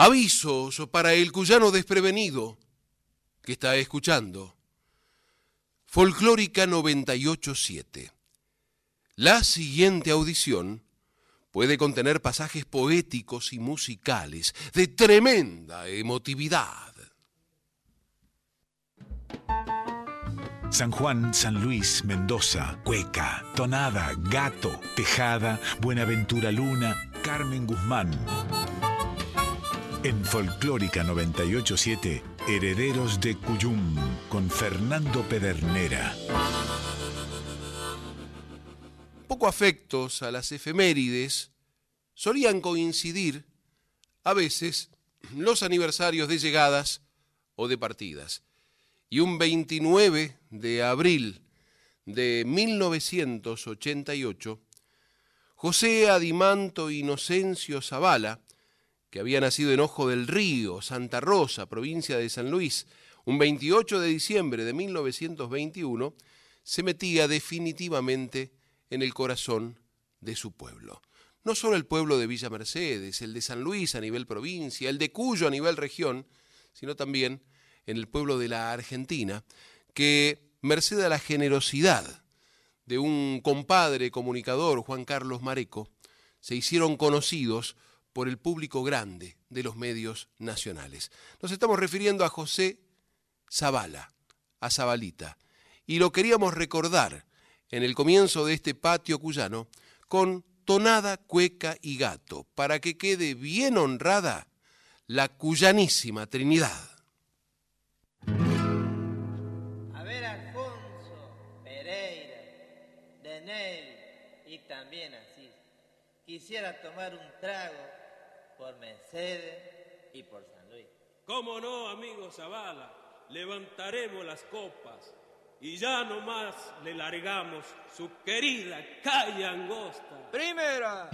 Avisos para el cuyano desprevenido que está escuchando. Folclórica 987. La siguiente audición puede contener pasajes poéticos y musicales de tremenda emotividad. San Juan, San Luis, Mendoza, Cueca, Tonada, Gato, Tejada, Buenaventura Luna, Carmen Guzmán. En Folclórica 987, Herederos de Cuyum, con Fernando Pedernera. Poco afectos a las efemérides, solían coincidir, a veces, los aniversarios de llegadas o de partidas. Y un 29 de abril de 1988, José Adimanto Inocencio Zavala, que había nacido en Ojo del Río, Santa Rosa, provincia de San Luis, un 28 de diciembre de 1921, se metía definitivamente en el corazón de su pueblo. No solo el pueblo de Villa Mercedes, el de San Luis a nivel provincia, el de Cuyo a nivel región, sino también en el pueblo de la Argentina, que merced a la generosidad de un compadre comunicador, Juan Carlos Mareco, se hicieron conocidos por el público grande de los medios nacionales. Nos estamos refiriendo a José Zavala, a Zabalita, y lo queríamos recordar en el comienzo de este patio cuyano con tonada, cueca y gato, para que quede bien honrada la cuyanísima Trinidad. A ver, Alfonso, Pereira, Denel y también así. Quisiera tomar un trago por Mercedes y por San Luis. ¿Cómo no, amigo Zavala? Levantaremos las copas y ya nomás le largamos su querida calle angosta. ¡Primera!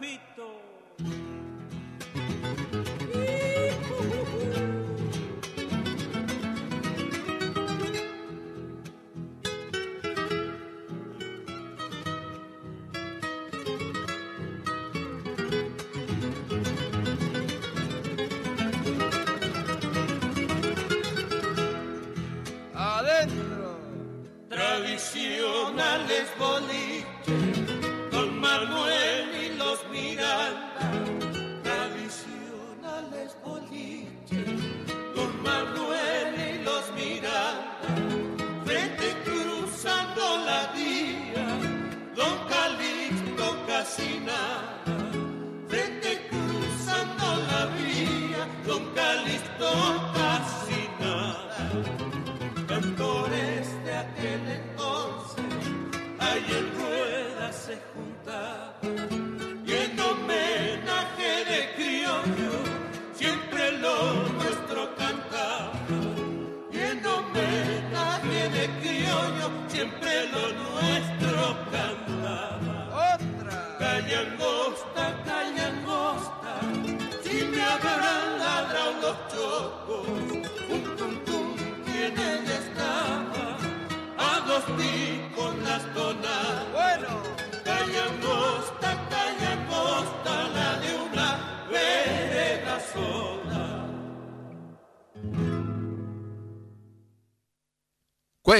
Siempre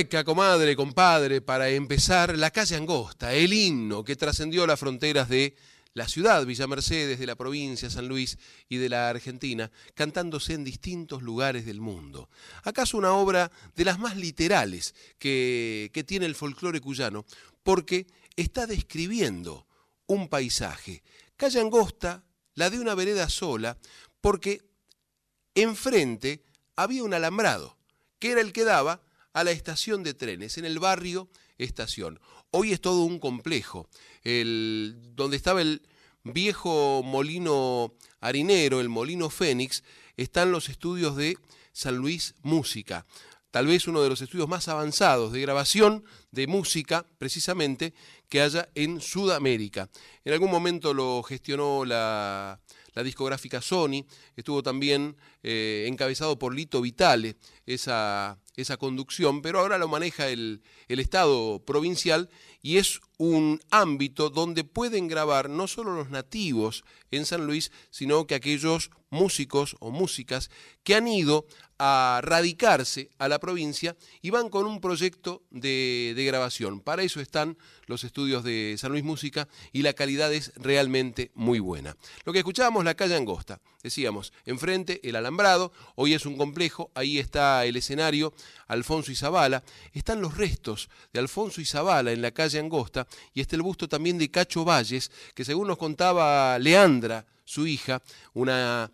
Comadre, compadre, para empezar, la calle Angosta, el himno que trascendió las fronteras de la ciudad, Villa Mercedes, de la provincia, San Luis y de la Argentina, cantándose en distintos lugares del mundo. ¿Acaso una obra de las más literales que, que tiene el folclore cuyano? Porque está describiendo un paisaje. Calle Angosta, la de una vereda sola, porque enfrente había un alambrado, que era el que daba a la estación de trenes, en el barrio Estación. Hoy es todo un complejo, el, donde estaba el viejo molino harinero, el molino Fénix, están los estudios de San Luis Música, tal vez uno de los estudios más avanzados de grabación de música, precisamente, que haya en Sudamérica. En algún momento lo gestionó la, la discográfica Sony, estuvo también eh, encabezado por Lito Vitale esa, esa conducción, pero ahora lo maneja el, el Estado provincial y es un ámbito donde pueden grabar no solo los nativos en San Luis, sino que aquellos músicos o músicas que han ido a radicarse a la provincia y van con un proyecto de, de, grabación. Para eso están los estudios de San Luis Música y la calidad es realmente muy buena. Lo que escuchábamos, la calle Angosta, decíamos, enfrente el alambrado, hoy es un complejo, ahí está el escenario, Alfonso y Zabala, están los restos de Alfonso y Zabala en la calle Angosta y está el busto también de Cacho Valles, que según nos contaba Leandra, su hija, una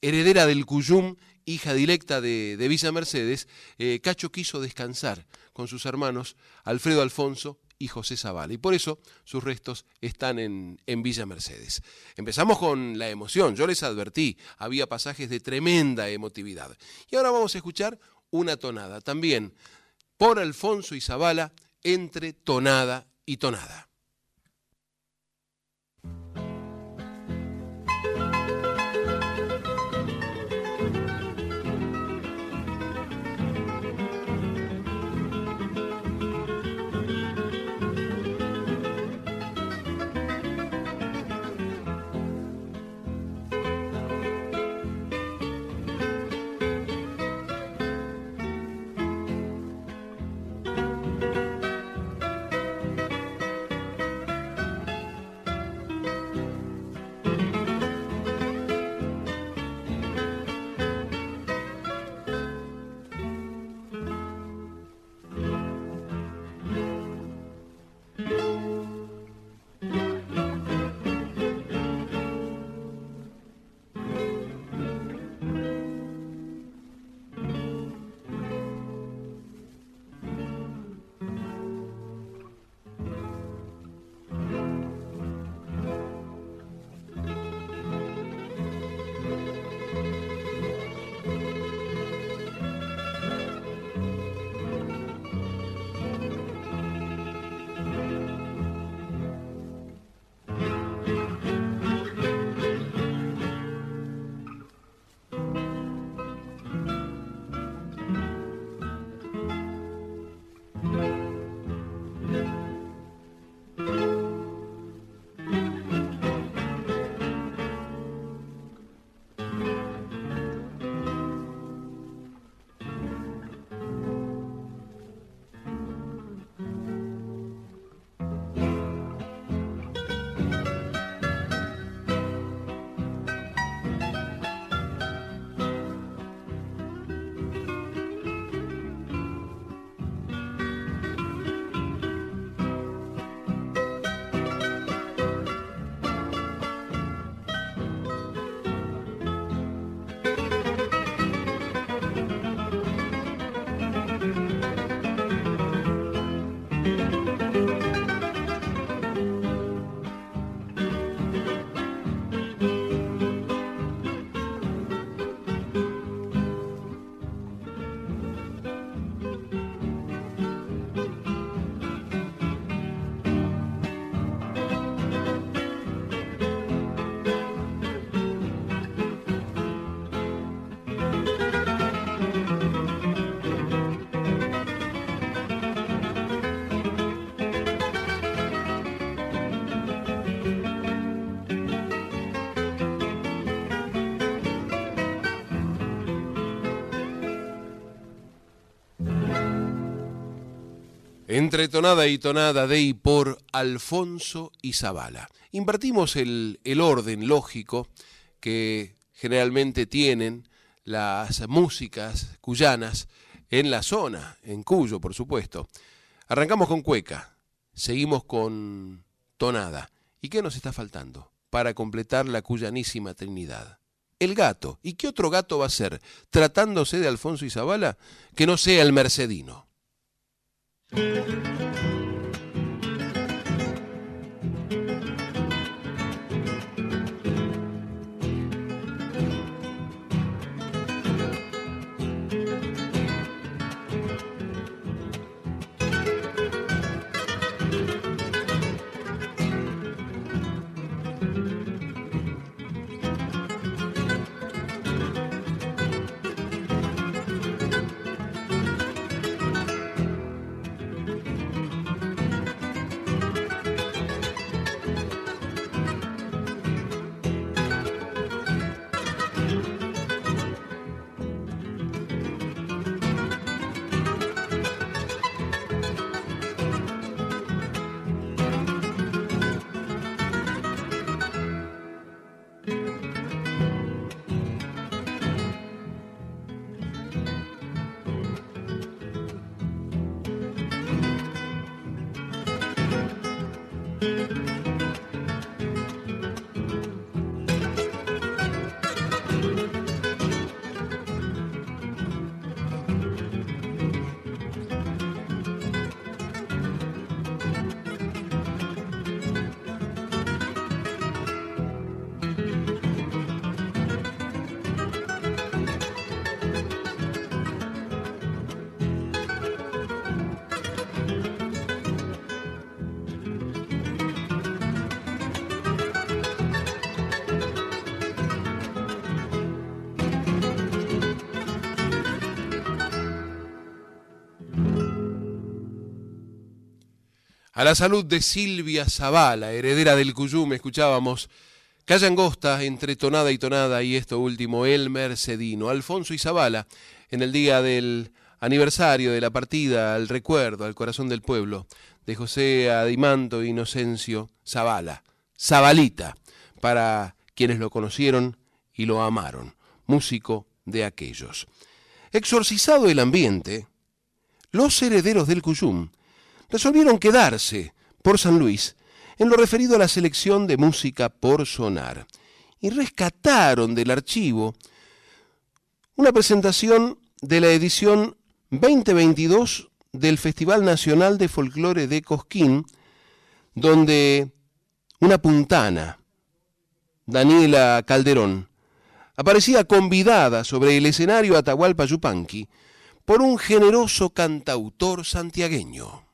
heredera del Cuyum, hija directa de, de Villa Mercedes, eh, Cacho quiso descansar con sus hermanos Alfredo Alfonso y José Zavala. Y por eso sus restos están en, en, Villa Mercedes. Empezamos con la emoción. Yo les advertí, había pasajes de tremenda emotividad. Y ahora vamos a escuchar una tonada. También por Alfonso y Zavala, entre tonada y tonada. Entre tonada y tonada de y por Alfonso y Zavala. Invertimos el, el orden lógico que generalmente tienen las músicas cuyanas en la zona, en Cuyo, por supuesto. Arrancamos con cueca, seguimos con tonada. ¿Y qué nos está faltando para completar la cuyanísima Trinidad? El gato. ¿Y qué otro gato va a ser, tratándose de Alfonso y Zavala, que no sea el mercedino? うん。A la salud de Silvia Zavala, heredera del Cuyum, escuchábamos Calle Angosta entre tonada y tonada y esto último, El Mercedino. Alfonso y Zavala, en el día del aniversario de la partida al recuerdo, al corazón del pueblo, de José Adimanto Inocencio Zavala, Zabalita, para quienes lo conocieron y lo amaron, músico de aquellos. Exorcizado el ambiente, los herederos del Cuyum resolvieron quedarse por San Luis en lo referido a la selección de música por sonar y rescataron del archivo una presentación de la edición 2022 del Festival Nacional de Folclore de Cosquín, donde una puntana, Daniela Calderón, aparecía convidada sobre el escenario Atahualpa Yupanqui por un generoso cantautor santiagueño.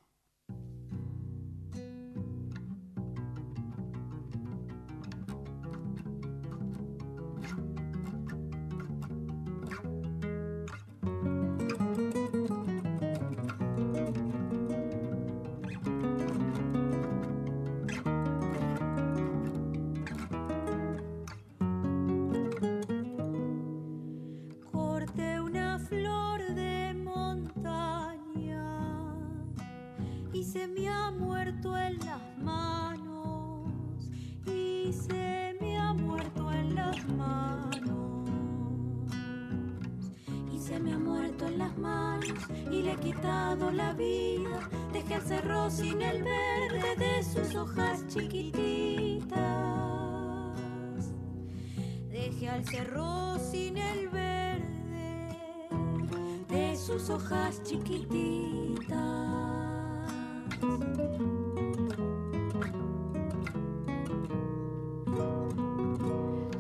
sus hojas chiquititas.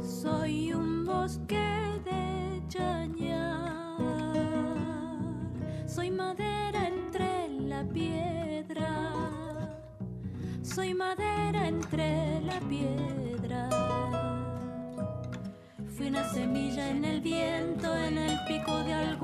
Soy un bosque de chañar, soy madera entre la piedra, soy madera entre la piedra. Fui una semilla en el viento, en el pico de algo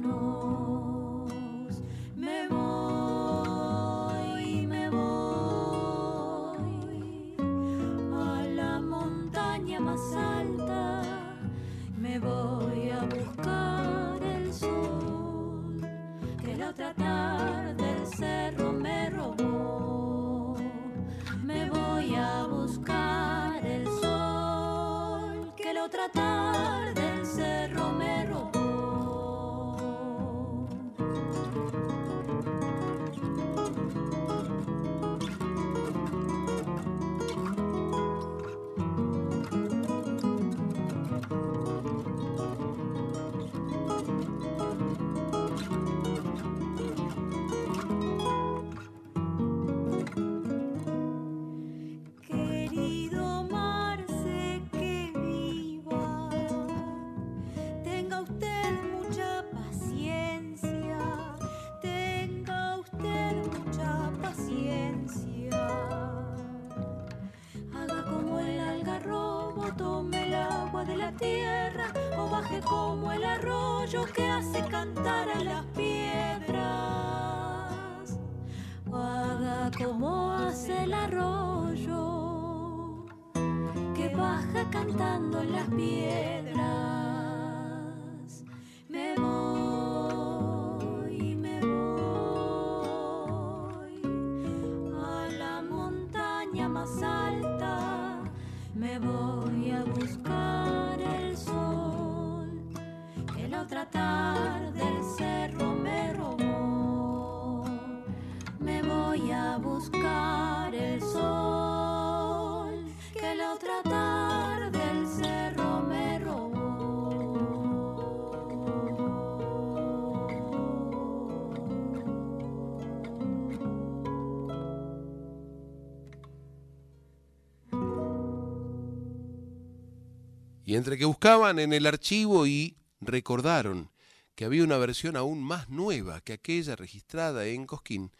Y entre que buscaban en el archivo y recordaron que había una versión aún más nueva que aquella registrada en Cosquín,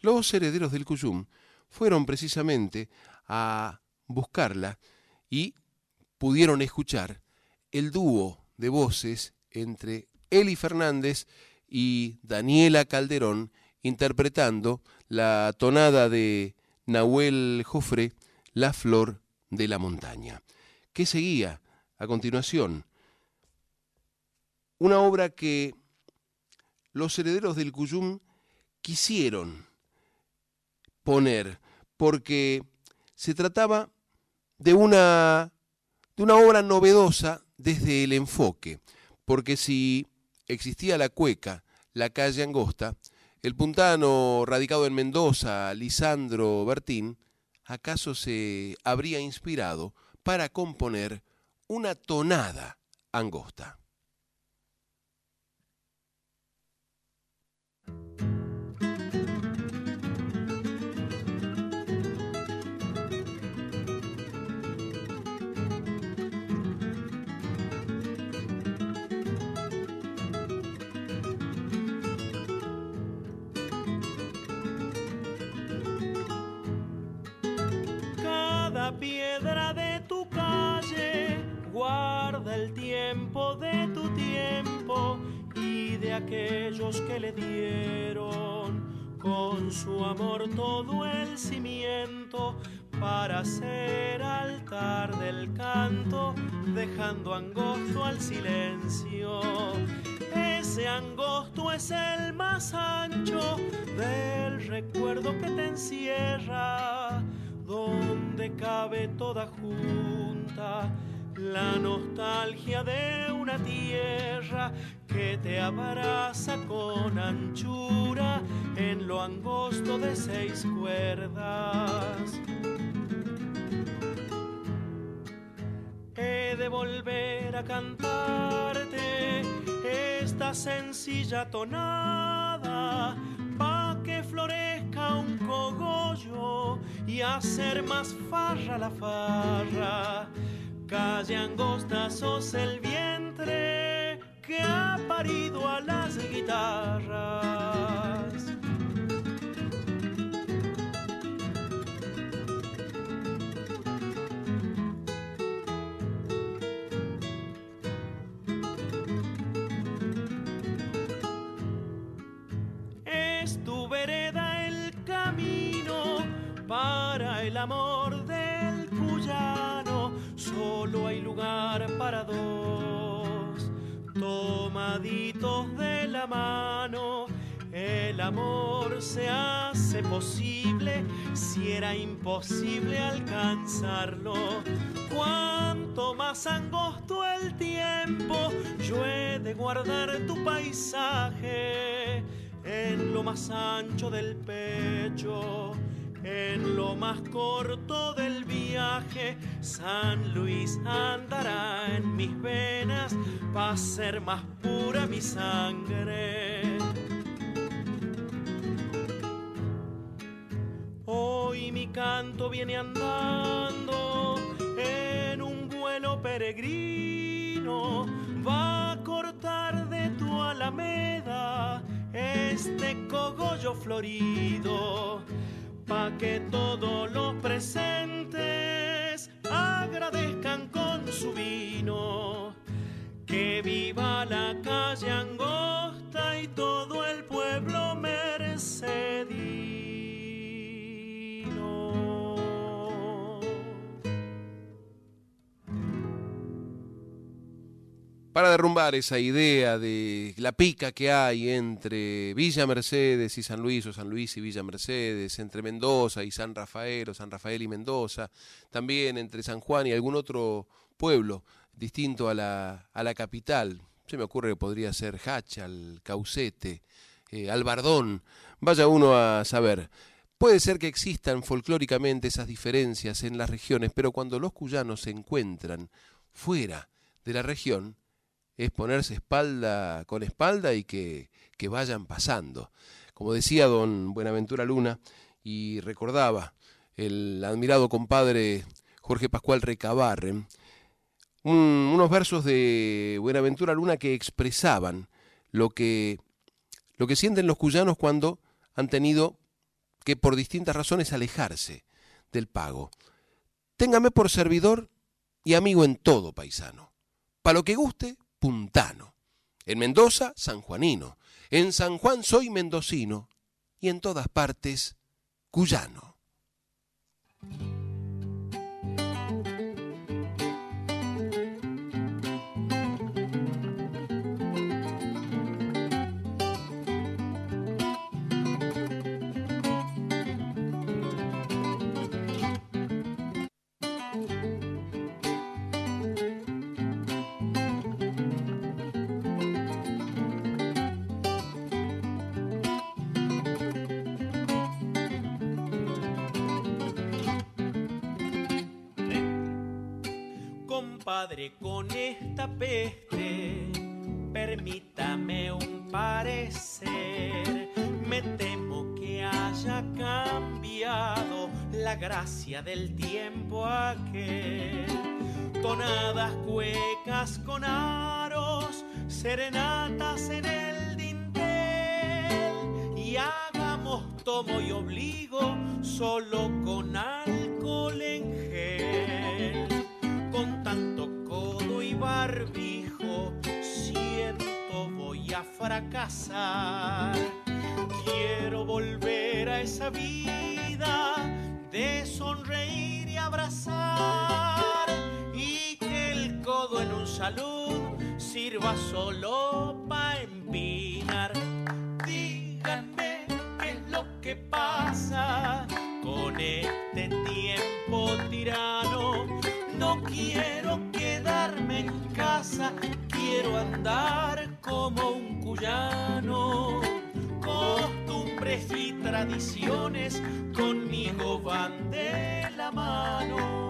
los herederos del Cuyum fueron precisamente a buscarla y pudieron escuchar el dúo de voces entre Eli Fernández y Daniela Calderón interpretando la tonada de Nahuel Jofre, La Flor de la Montaña. ¿Qué seguía a continuación? Una obra que los herederos del Cuyum quisieron poner, porque se trataba de una, de una obra novedosa desde el enfoque, porque si existía la cueca, la calle Angosta, el puntano radicado en Mendoza, Lisandro Bertín, acaso se habría inspirado para componer una tonada angosta. Piedra de guarda el tiempo de tu tiempo y de aquellos que le dieron con su amor todo el cimiento para ser altar del canto, dejando angosto al silencio. Ese angosto es el más ancho del recuerdo que te encierra, donde cabe toda junta la nostalgia de una tierra que te abraza con anchura en lo angosto de seis cuerdas. He de volver a cantarte esta sencilla tonada pa' que florezca un cogollo y hacer más farra la farra. Calle angosta sos el vientre que ha parido a las guitarras. Es tu vereda el camino para el amor del cuyano. Solo hay lugar para dos, tomaditos de la mano. El amor se hace posible si era imposible alcanzarlo. Cuanto más angosto el tiempo, yo he de guardar tu paisaje en lo más ancho del pecho en lo más corto del viaje, San Luis andará en mis venas para ser más pura mi sangre. Hoy mi canto viene andando en un vuelo peregrino, va a cortar de tu alameda este cogollo florido pa' que todos los presentes agradezcan con su vino. Que viva la calle angosta y todo el pueblo mercedino. Para derrumbar esa idea de la pica que hay entre Villa Mercedes y San Luis, o San Luis y Villa Mercedes, entre Mendoza y San Rafael, o San Rafael y Mendoza, también entre San Juan y algún otro pueblo distinto a la, a la capital. Se me ocurre que podría ser Hachal, Caucete, eh, Albardón, vaya uno a saber. Puede ser que existan folclóricamente esas diferencias en las regiones, pero cuando los cuyanos se encuentran fuera de la región, es ponerse espalda con espalda y que, que vayan pasando. Como decía don Buenaventura Luna, y recordaba el admirado compadre Jorge Pascual Recabarren, un- unos versos de Buenaventura Luna que expresaban lo que, lo que sienten los cuyanos cuando han tenido que por distintas razones alejarse del pago. Téngame por servidor y amigo en todo, paisano. Pa' lo que guste, puntano. En Mendoza, sanjuanino. En San Juan soy mendocino. Y en todas partes, cuyano. Con esta peste, permítame un parecer. Me temo que haya cambiado la gracia del tiempo aquel. Tonadas cuecas con aros, serenatas en el dintel. Y hagamos tomo y obligo solo con alcohol fracasar. Quiero volver a esa vida de sonreír y abrazar y que el codo en un salud sirva solo para empinar. Díganme qué es lo que pasa con este tiempo tirano. No quiero quedarme en casa, andar como un cuyano. Costumbres y tradiciones conmigo van de la mano.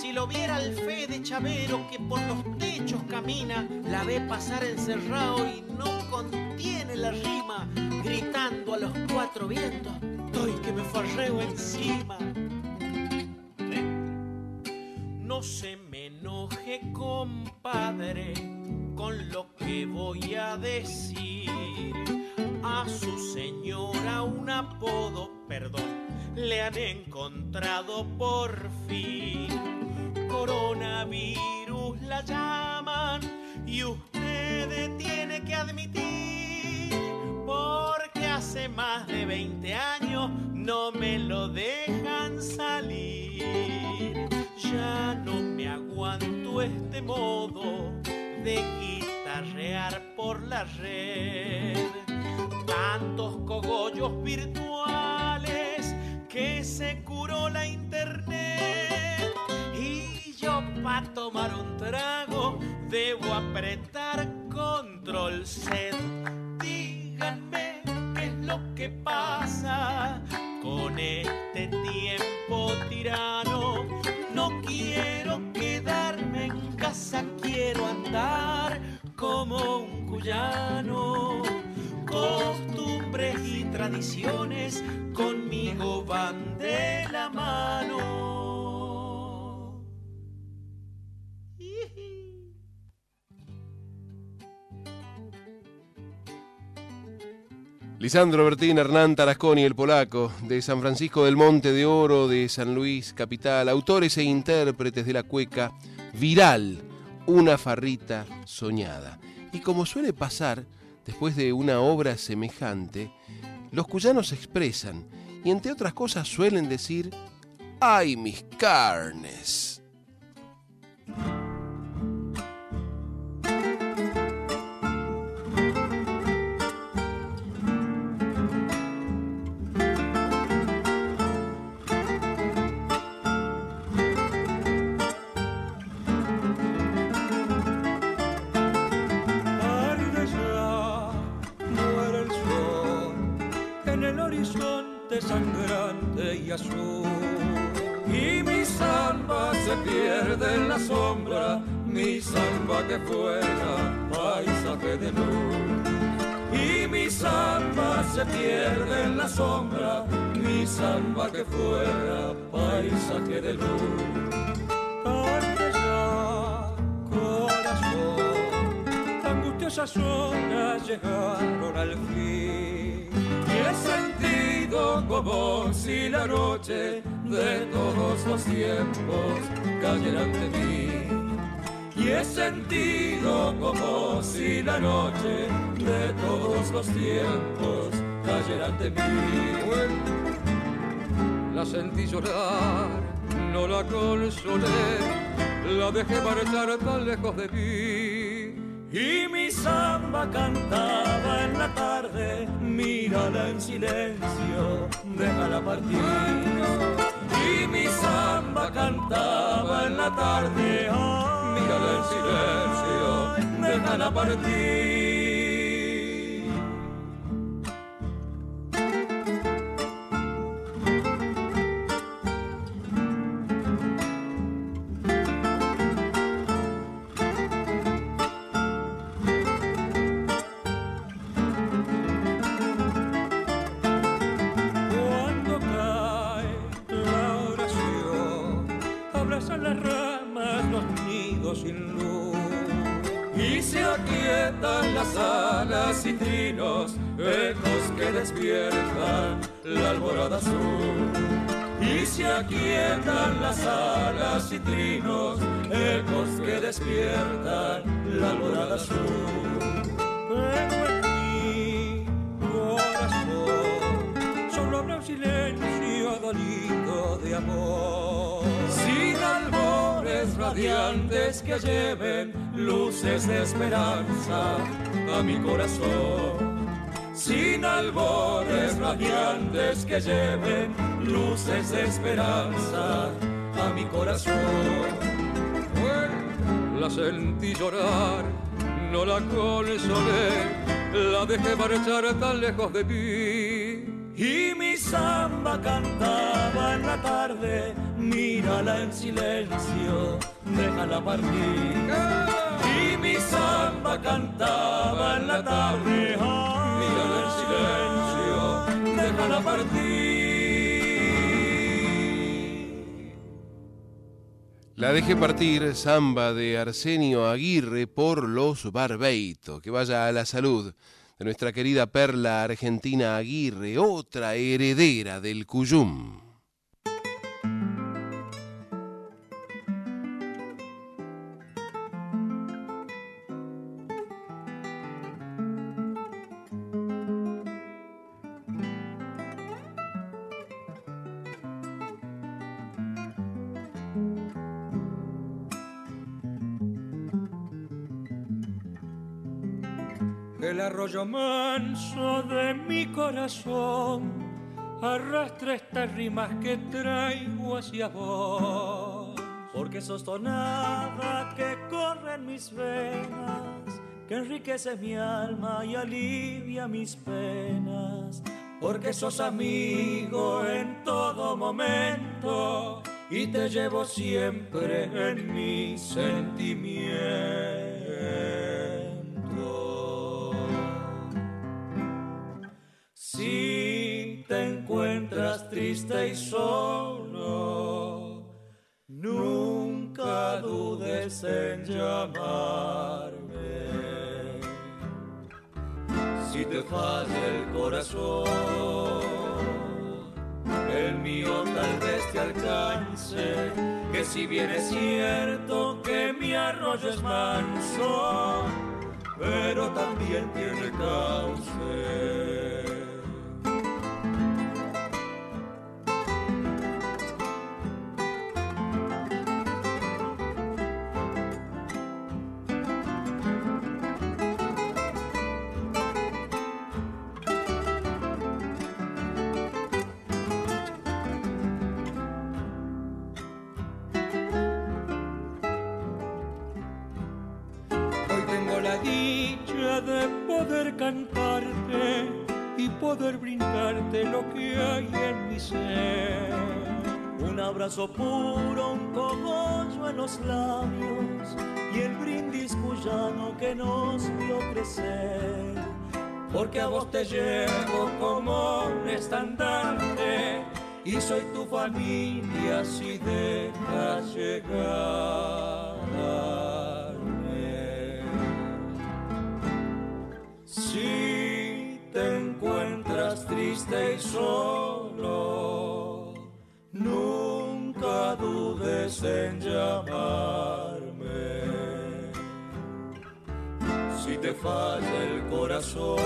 Si lo viera el fe de Chavero que por los techos camina, la ve pasar encerrado y no contiene la rima, gritando a los cuatro vientos, estoy que me farreo encima. No se me enoje, compadre, con lo que voy a decir. A su señora un apodo, perdón, le han encontrado por fin. Coronavirus la llaman y usted tiene que admitir, porque hace más de 20 años no me lo dejan salir. Ya no me aguanto este modo de guitarrear por la red. Tantos cogollos virtuales que se curó la internet. Y yo para tomar un trago debo apretar control set. Díganme qué es lo que pasa cuyano. Costumbres y tradiciones conmigo van de la mano. Lisandro Bertín, Hernán Tarasconi, el polaco, de San Francisco del Monte de Oro, de San Luis, capital, autores e intérpretes de la cueca Viral, una farrita soñada. Y como suele pasar, después de una obra semejante, los cuyanos expresan y entre otras cosas suelen decir, ¡ay mis carnes! Y mi samba se pierde en la sombra, mi samba que fuera paisaje de luz. Y mi samba se pierde en la sombra, mi samba que fuera paisaje de luz. Angustiosas horas llegaron al fin. Y he sentido como si la noche de todos los tiempos cayera ante mí. Y he sentido como si la noche de todos los tiempos cayera ante mí. La sentí llorar, no la consolé, la dejé marchar tan lejos de mí. Y mi samba cantaba en la tarde, mírala en silencio, déjala partir. Y mi samba cantaba en la tarde, ay, mírala en silencio, déjala partir. Y se aquietan las alas y trinos, ecos que despiertan la alborada azul. Pero en mi corazón solo habrá un silencio dolido de amor. Sin albores radiantes que lleven luces de esperanza a mi corazón. Sin albores radiantes que lleven luces de esperanza a mi corazón. La sentí llorar, no la consolé, la dejé marchar tan lejos de mí. Y mi samba cantaba en la tarde, mírala en silencio, déjala partir. Y mi samba cantaba en la tarde, mírala en silencio. La dejé partir, samba de Arsenio Aguirre por los Barbeito. Que vaya a la salud de nuestra querida perla argentina Aguirre, otra heredera del Cuyum. Corazón arrastra estas rimas que traigo hacia vos. Porque sos tonada que corre en mis venas, que enriquece mi alma y alivia mis penas. Porque sos amigo en todo momento y te llevo siempre en mi sentimiento. Si te encuentras triste y solo, nunca dudes en llamarme. Si te falla el corazón, el mío tal vez te alcance, que si bien es cierto que mi arroyo es manso, pero también tiene cauce. Abrazo puro, un cogollo en los labios y el brindis cuyano que nos vio crecer. Porque a vos te llevo como un estandarte y soy tu familia si dejas llegarme. Si te encuentras triste y solo, dudes en llamarme. Si te falla el corazón,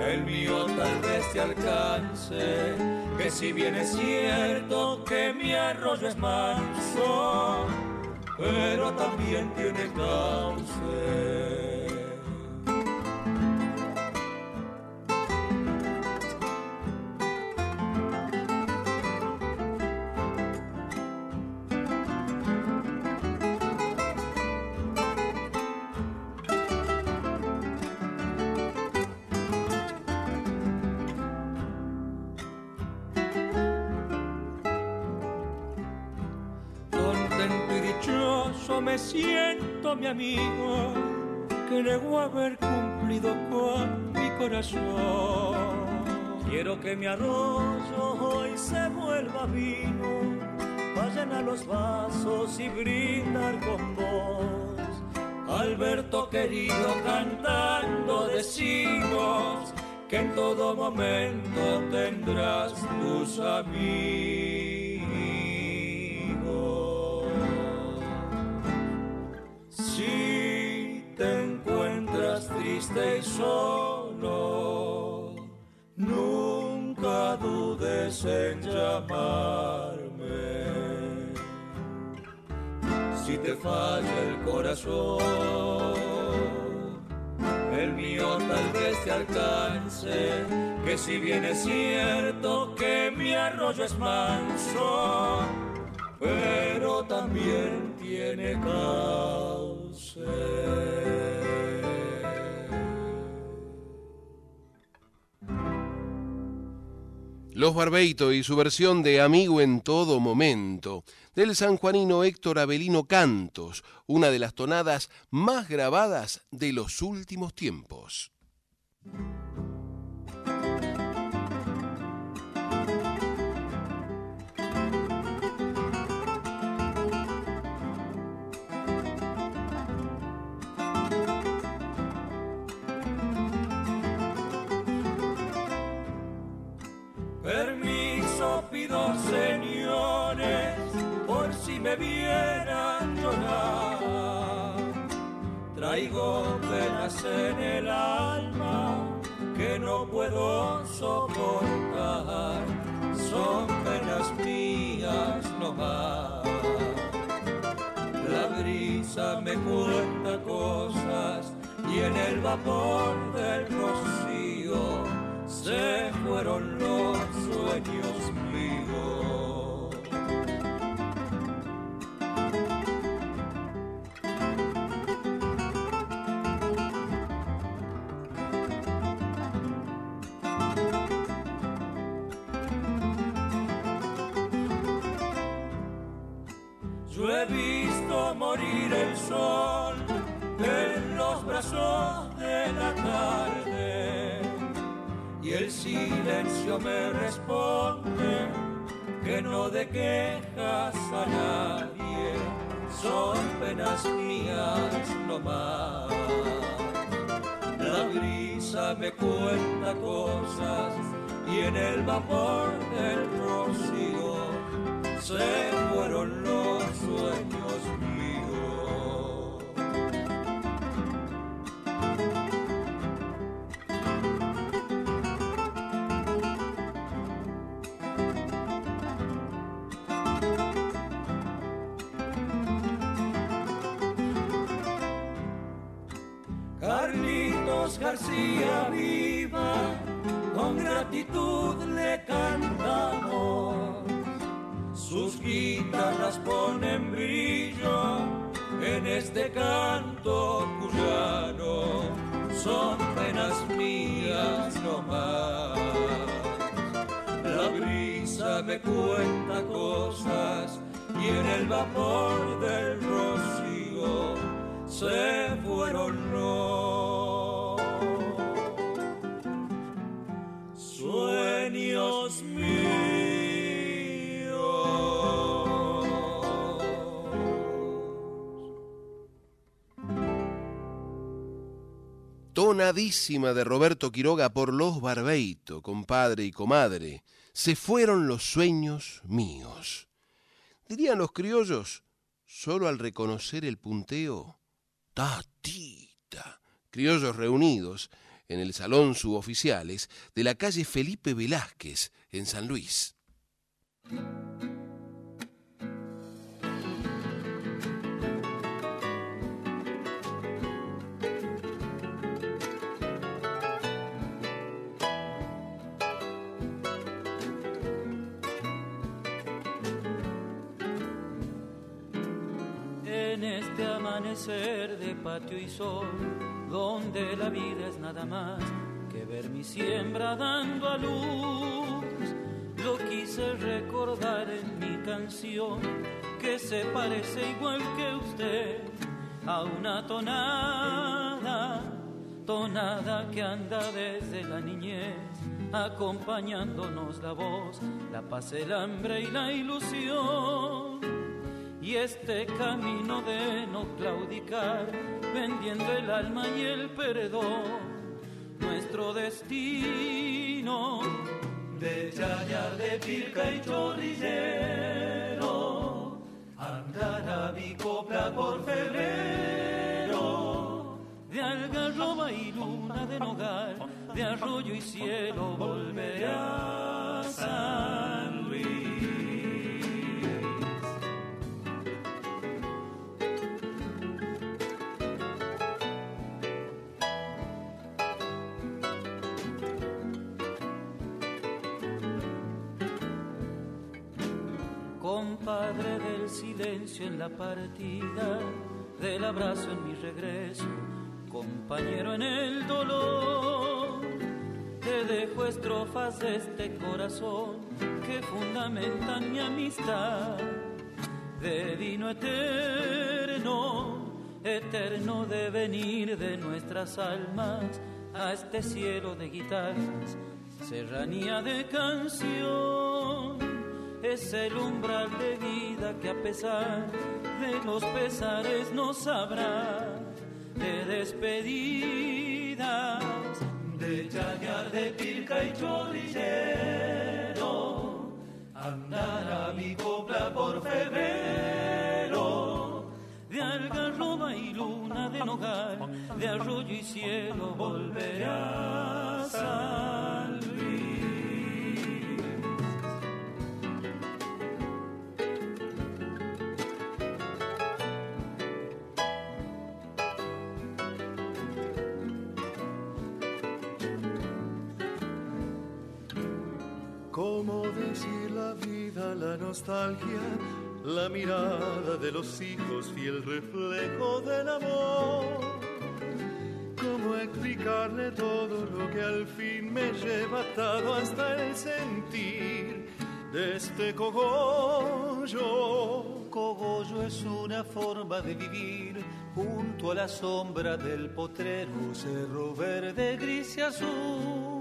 el mío tal vez te alcance, que si bien es cierto que mi arroyo es manso, pero también tiene cauce. Mi amigo, que negó haber cumplido con mi corazón. Quiero que mi arroyo hoy se vuelva vino, vayan a los vasos y brindar con vos. Alberto querido cantando decimos que en todo momento tendrás tus amigos. Triste y solo, nunca dudes en llamarme. Si te falla el corazón, el mío tal vez te alcance, que si bien es cierto que mi arroyo es manso, pero también tiene cauce. Los Barbeito y su versión de Amigo en todo momento, del sanjuanino Héctor Avelino Cantos, una de las tonadas más grabadas de los últimos tiempos. Vieran llorar. Traigo penas en el alma que no puedo soportar. Son penas mías no más. La brisa me cuenta cosas y vapor del rocío se fueron los sueños míos. Morir el sol en los brazos de la tarde y el silencio me responde que no de quejas a nadie, son penas mías no más. La brisa me cuenta cosas y en el vapor del rocío se fueron De Roberto Quiroga por los Barbeito, compadre y comadre. Se fueron los sueños míos. Dirían los criollos, solo al reconocer el punteo, tatita. Criollos reunidos en el salón suboficiales de la calle Felipe Velázquez en San Luis. Amanecer de patio y sol, donde la vida es nada más que ver mi siembra dando a luz, lo quise recordar en mi canción, que se parece igual que usted a una tonada, tonada que anda desde la niñez, acompañándonos la voz, la paz, el hambre y la ilusión. Y este camino de no claudicar, vendiendo el alma y el perdón, nuestro destino. De chayar de pirca y chorrillero, andar a mi copla por febrero, de algarroba y luna de nogal, de arroyo y cielo volveré a Compadre del silencio en la partida, del abrazo en mi regreso, compañero en el dolor. Te dejo estrofas de este corazón que fundamentan mi amistad, de vino eterno, eterno devenir de nuestras almas a este cielo de guitarras, serranía de canción es el umbral de vida que a pesar de los pesares nos sabrá de despedidas, de chañar de pirca y chorrillero, andar a mi copla por febrero, de algarroba y luna de nogal, de arroyo y cielo volveré a la nostalgia, la mirada de los hijos, fiel reflejo del amor? ¿Cómo explicarle todo lo que al fin me lleva atado hasta el sentir de este cogollo? Cogollo es una forma de vivir junto a la sombra del potrero, cerro verde, gris y azul.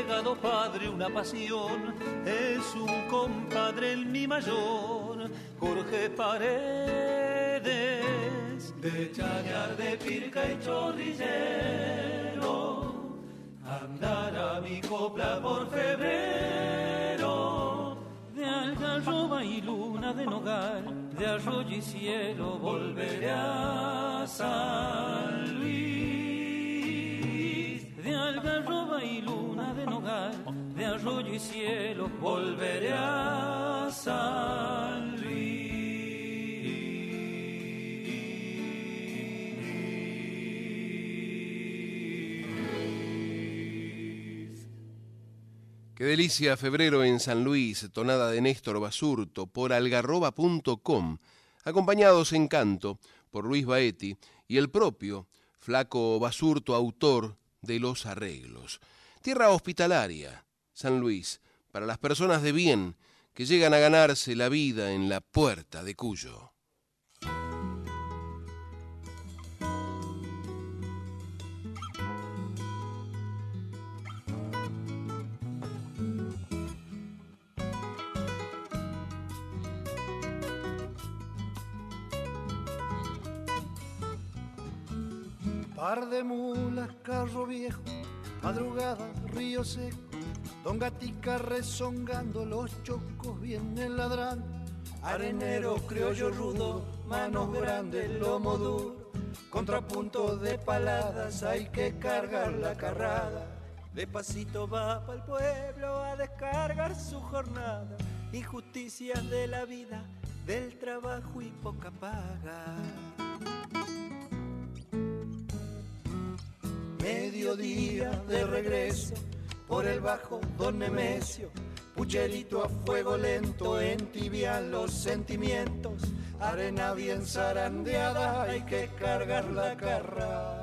Legado padre, una pasión, es un compadre el mi mayor, Jorge Paredes, de chañar de pirca y chorrillero, andar a mi copla por febrero, de algarroba y luna de nogal, de arroyo y cielo volveré a y luna de nogal, de arroyo y cielo, volveré a San Luis. Qué delicia febrero en San Luis, tonada de Néstor Basurto por algarroba.com, acompañados en canto por Luis Baetti y el propio Flaco Basurto, autor de los arreglos. Tierra hospitalaria, San Luis, para las personas de bien que llegan a ganarse la vida en la puerta de Cuyo. Par de mulas, carro viejo, madrugada, río seco, don Gatica rezongando, los chocos vienen ladrando, arenero, criollo rudo, manos grandes, lomo duro, contrapunto de paladas, hay que cargar la carrada. De pasito va para el pueblo a descargar su jornada, injusticias de la vida, del trabajo y poca paga. Mediodía de regreso por el bajo Don Nemesio, pucherito a fuego lento, entibian los sentimientos, arena bien zarandeada, hay que cargar la carra.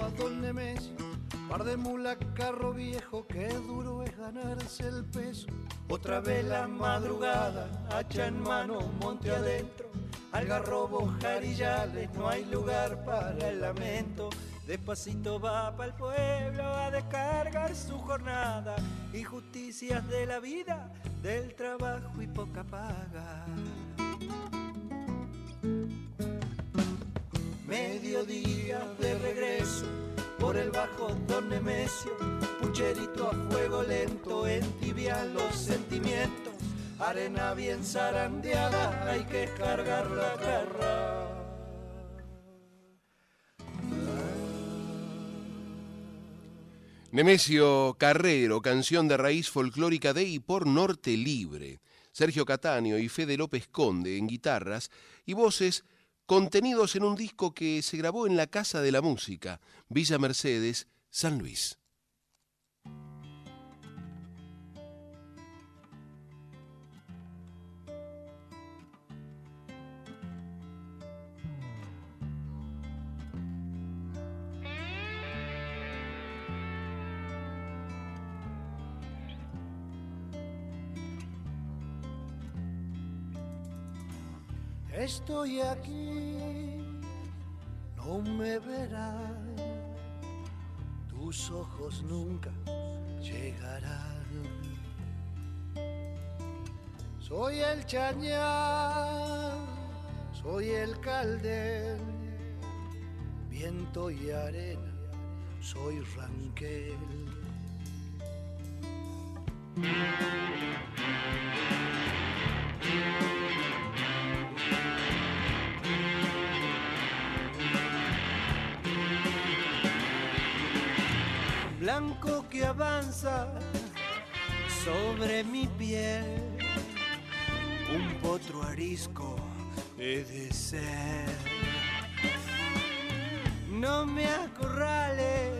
A Don Nemesio. Par de mula, carro viejo, que duro es ganarse el peso. Otra vez la madrugada, hacha en mano, monte adentro. Algarrobo, jarillales, no hay lugar para el lamento. Despacito va para el pueblo a descargar su jornada, injusticias de la vida, del trabajo y poca paga. Mediodía de regreso por el bajo Don Nemesio, pucherito a fuego lento, entibian los sentimientos, arena bien zarandeada, hay que cargar la carra. Nemesio Carrero, canción de raíz folclórica de y por Norte Libre. Sergio Cataño y Fede López Conde en guitarras y voces contenidos en un disco que se grabó en la Casa de la Música, Villa Mercedes, San Luis. Estoy aquí, no me verán, tus ojos nunca llegarán. Soy el chañar, soy el caldén, viento y arena, soy ranquel. Blanco que avanza sobre mi piel, un potro arisco he de ser. No me acorrales,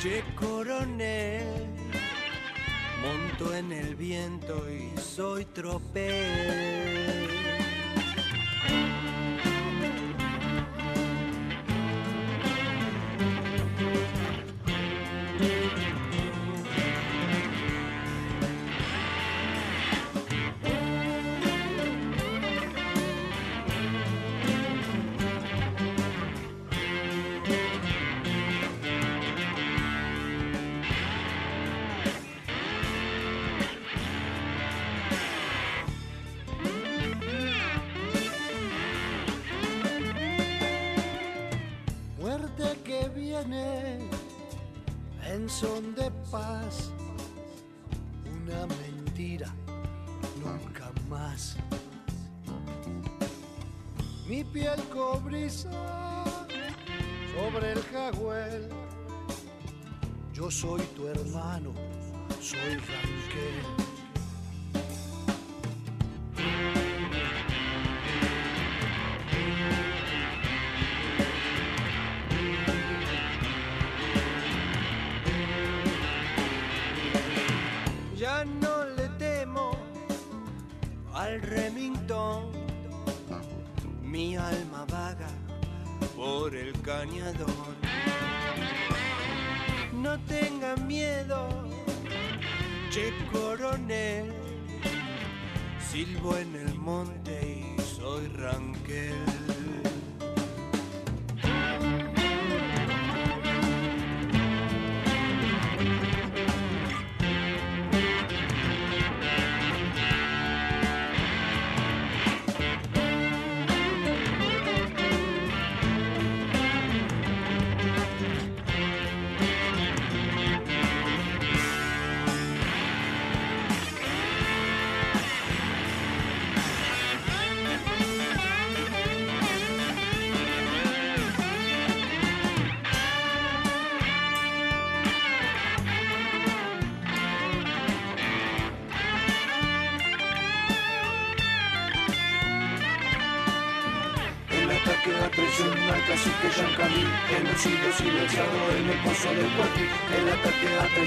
che coronel, monto en el viento y soy tropel. Yo soy tu hermano, soy Ranquel. Ya no le temo al remington, mi alma vaga por el cañadón. No tengan miedo, che coronel, silbo en el monte y soy Ranquel.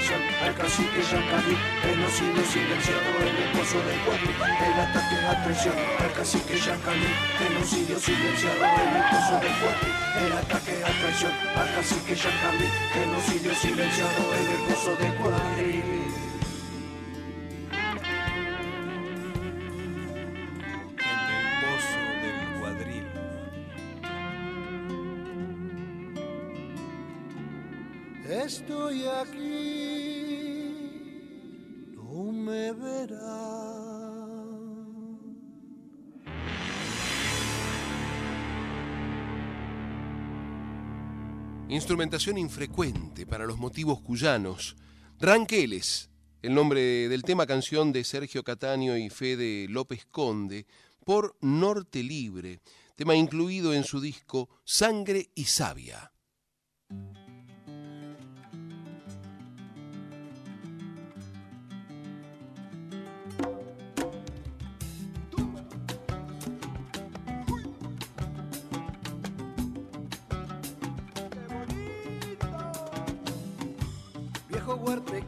Traición al cacique Yancalí, genocidio silenciado en el pozo del Cuatri. El ataque a traición al cacique Yancalí, genocidio silenciado en el pozo del Cuatri. El ataque a traición al cacique Yancalí, genocidio silenciado en el pozo del Cuatri. Instrumentación infrecuente para los motivos cuyanos. Ranqueles, el nombre del tema canción de Sergio Cataño y Fede López Conde, por Norte Libre, tema incluido en su disco Sangre y Savia.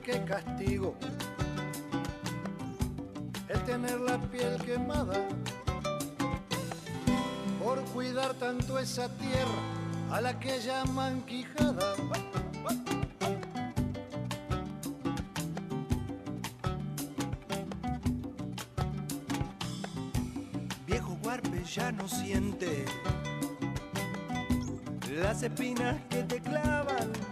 Qué castigo. El tener la piel quemada. Por cuidar tanto esa tierra a la que llaman Quijada. Viejo Guarpe ya no siente las espinas que te clavan.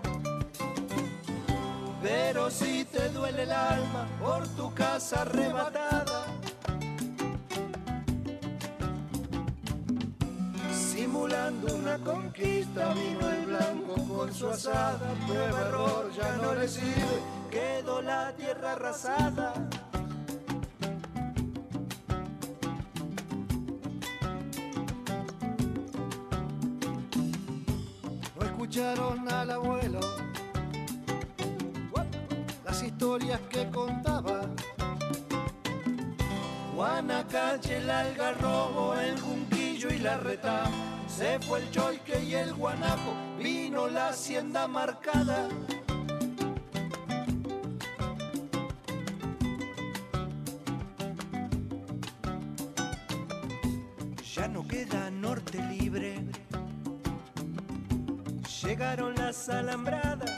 Pero si te duele el alma por tu casa arrebatada, simulando una conquista, vino el blanco con su asada. Prueba error, ya no le sirve, quedó la tierra arrasada. El algarrobo, el junquillo y la reta. Se fue el choique y el guanaco, vino la hacienda marcada. Ya no queda norte libre. Llegaron las alambradas.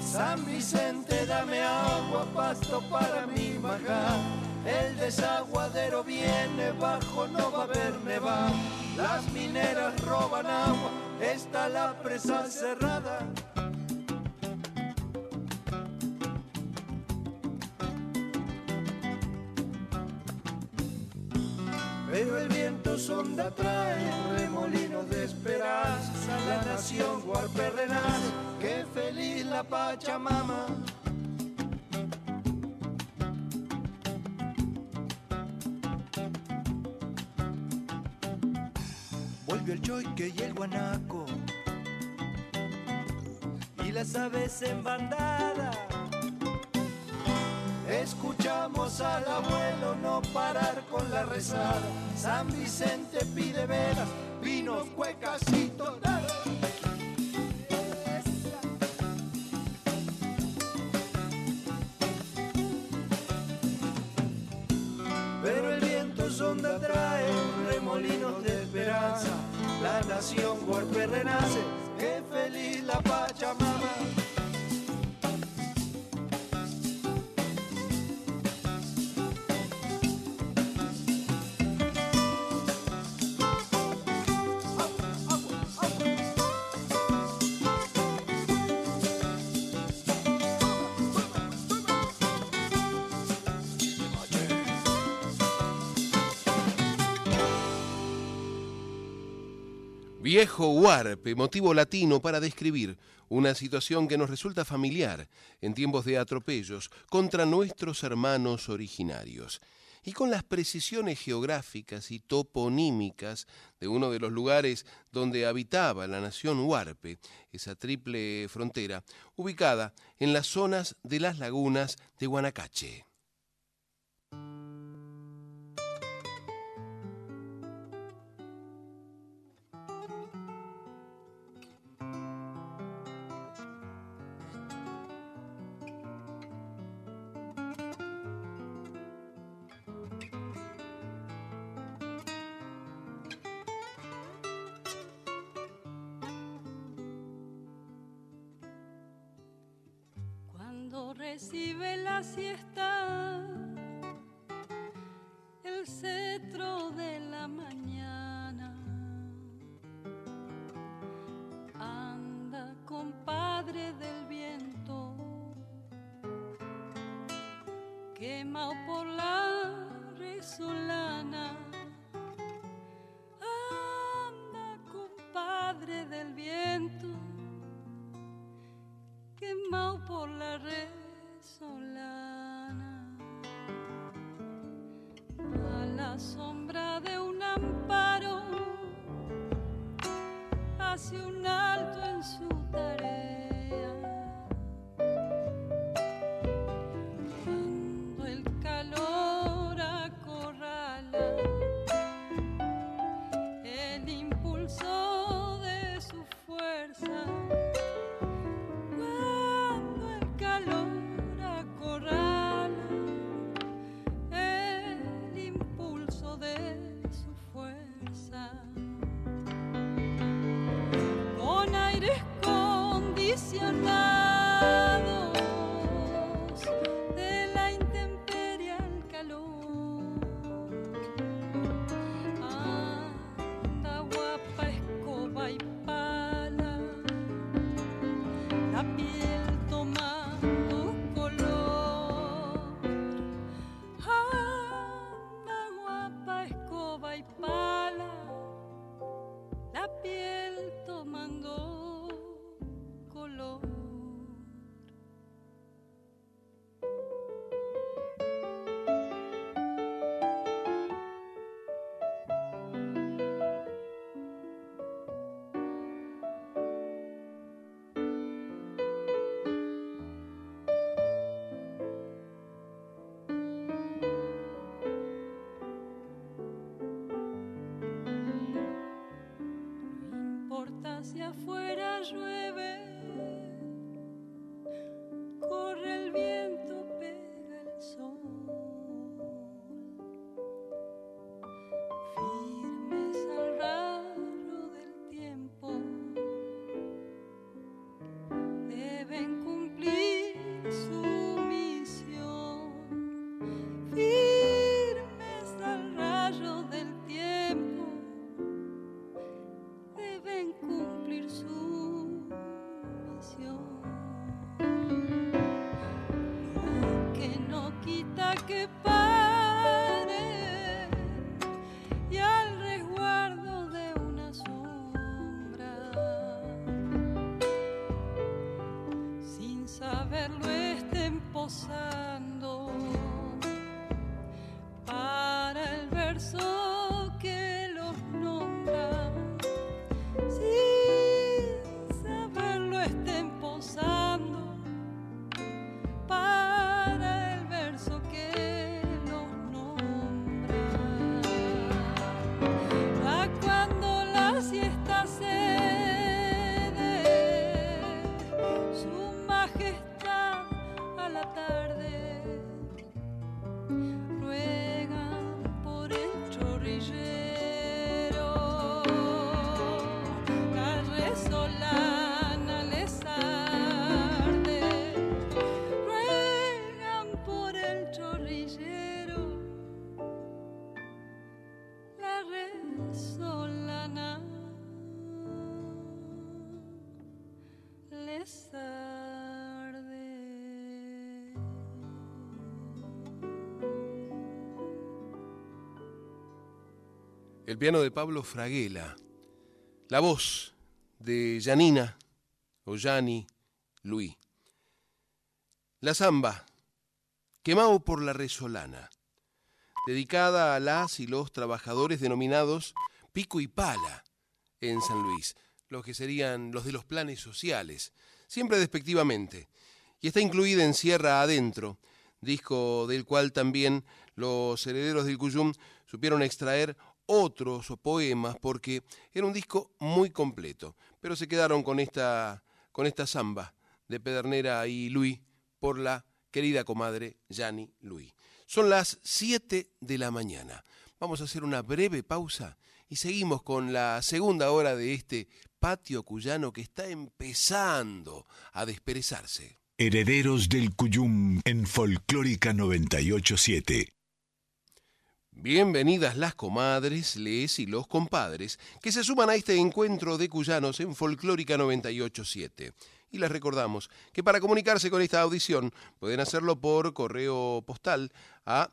San Vicente, dame agua, pasto para mi bajar. El desaguadero viene bajo, no va a verme va. Las mineras roban agua, está la presa cerrada. Pero el viento sonda trae remolinos de esperanza. La nación Guarpe renace, qué feliz la Pachamama. Choique y el guanaco y las aves en bandada. Escuchamos al abuelo no parar con la rezada. San Vicente pide velas, vinos, cuecas Viejo huarpe, motivo latino para describir una situación que nos resulta familiar en tiempos de atropellos contra nuestros hermanos originarios. Y con las precisiones geográficas y toponímicas de uno de los lugares donde habitaba la nación huarpe, esa triple frontera, ubicada en las zonas de las lagunas de Guanacache. Afuera llueve, El piano de Pablo Fraguela. La voz de Janina o Yani Luis. La samba, quemado por la resolana, dedicada a las y los trabajadores denominados pico y pala en San Luis, los que serían los de los planes sociales, siempre despectivamente, y está incluida en Sierra Adentro, disco del cual también los herederos del Cuyum supieron extraer otros poemas porque era un disco muy completo, pero se quedaron con esta, con esta samba de Pedernera y Luis por la querida comadre Yani Luis. Son las 7 de la mañana. Vamos a hacer una breve pausa y seguimos con la segunda hora de este patio cuyano que está empezando a desperezarse. Herederos del Cuyum en Folclórica 987. Bienvenidas las comadres, les y los compadres que se suman a este encuentro de cuyanos en Folclórica 987. Y les recordamos que para comunicarse con esta audición pueden hacerlo por correo postal a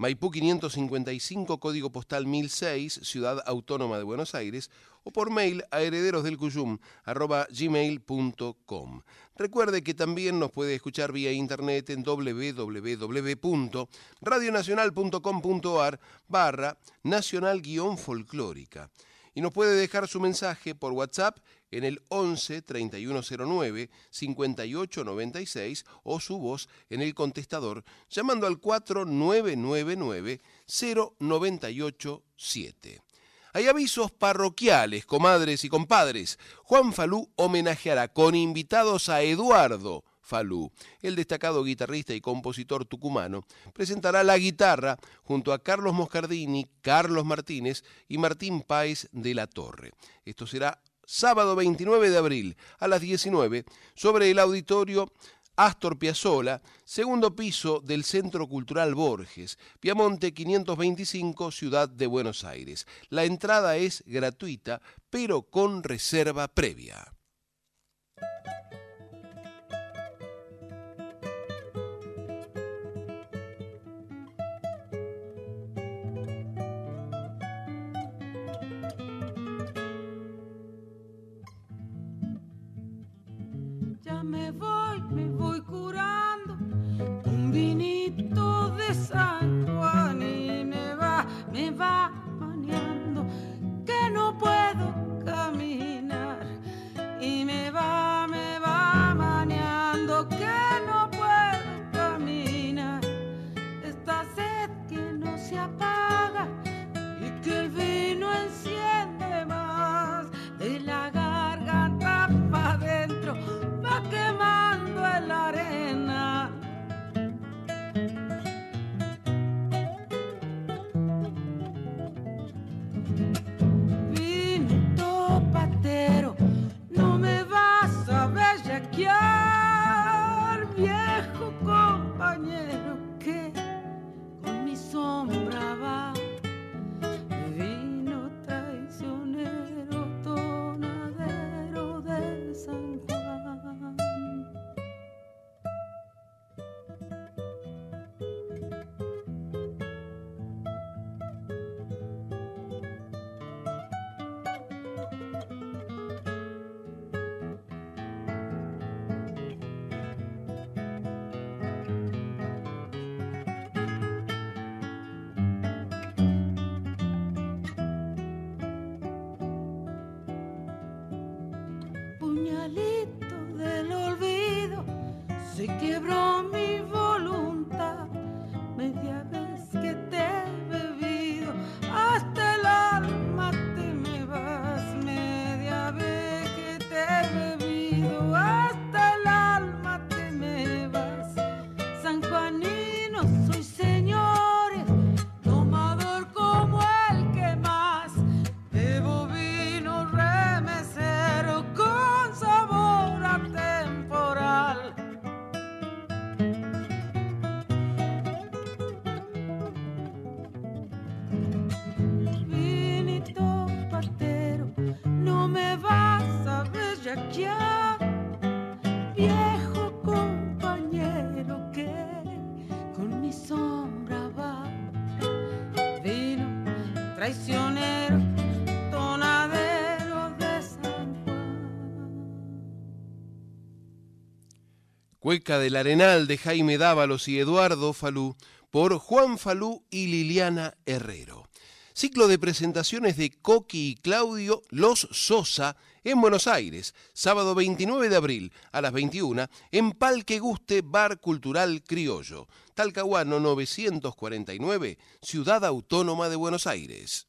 Maipú 555, código postal 1006, Ciudad Autónoma de Buenos Aires, o por mail a herederosdelcuyum.gmail.com. Recuerde que también nos puede escuchar vía internet en www.radionacional.com.ar barra nacional-folclórica. Y nos puede dejar su mensaje por WhatsApp en el 11 3109 5896 o su voz en el contestador llamando al 4999 0987. Hay avisos parroquiales, comadres y compadres. Juan Falú homenajeará con invitados a Eduardo Falú, el destacado guitarrista y compositor tucumano, presentará la guitarra junto a Carlos Moscardini, Carlos Martínez y Martín Páez de la Torre. Esto será sábado 29 de abril a las 19 sobre el auditorio Astor Piazzolla, segundo piso del Centro Cultural Borges, Piamonte 525, Ciudad de Buenos Aires. La entrada es gratuita, pero con reserva previa. Me voy, se quebró mi voz. Cueca del Arenal de Jaime Dávalos y Eduardo Falú por Juan Falú y Liliana Herrero. Ciclo de presentaciones de Coqui y Claudio Los Sosa en Buenos Aires, sábado 29 de abril a las 21 en Palque Guste Bar Cultural Criollo, Talcahuano 949, Ciudad Autónoma de Buenos Aires.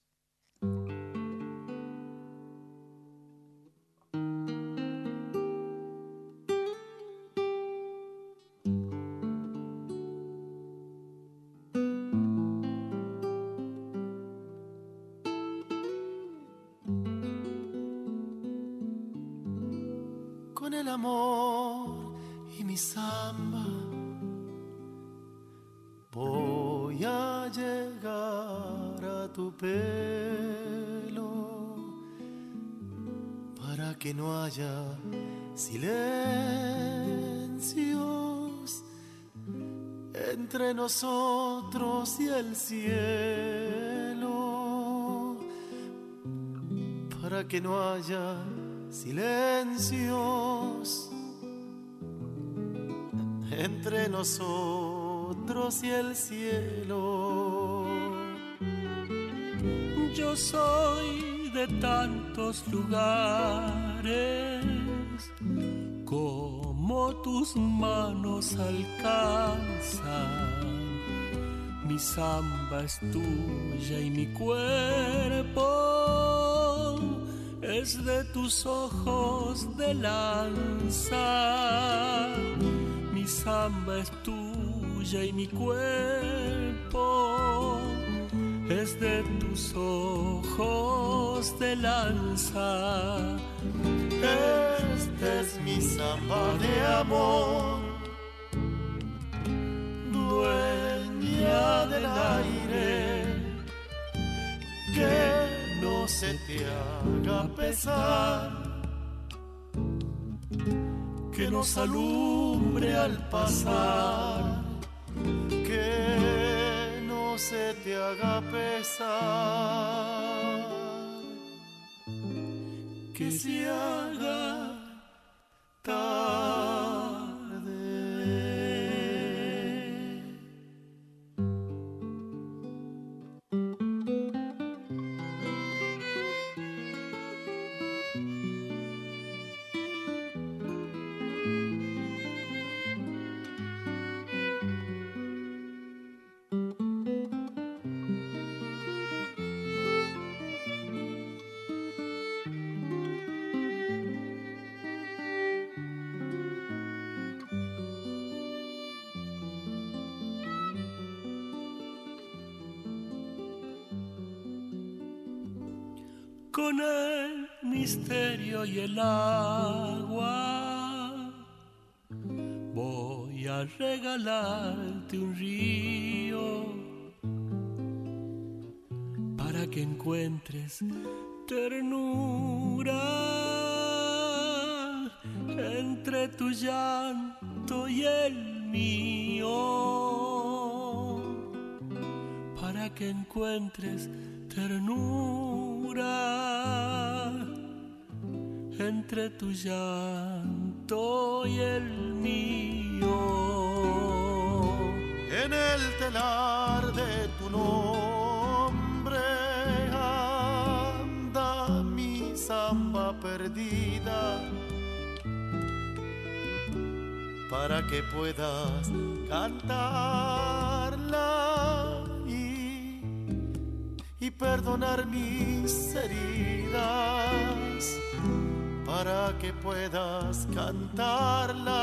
Que no haya silencios entre nosotros y el cielo. Yo soy de tantos lugares como tus manos alcanzan. Mi samba es tuya y mi cuerpo es de tus ojos de lanza. Mi samba es tuya y mi cuerpo es de tus ojos de lanza. Este es mi samba de amor, dueña del aire, se te haga pesar, que nos alumbre al pasar, que no se te haga pesar, que se haga con el misterio y el agua. Voy a regalarte un río para que encuentres ternura entre tu llanto y el mío. Para que encuentres ternura entre tu llanto y el mío. En el telar de tu nombre anda mi samba perdida para que puedas cantarla y, y perdonar mis heridas para que puedas cantarla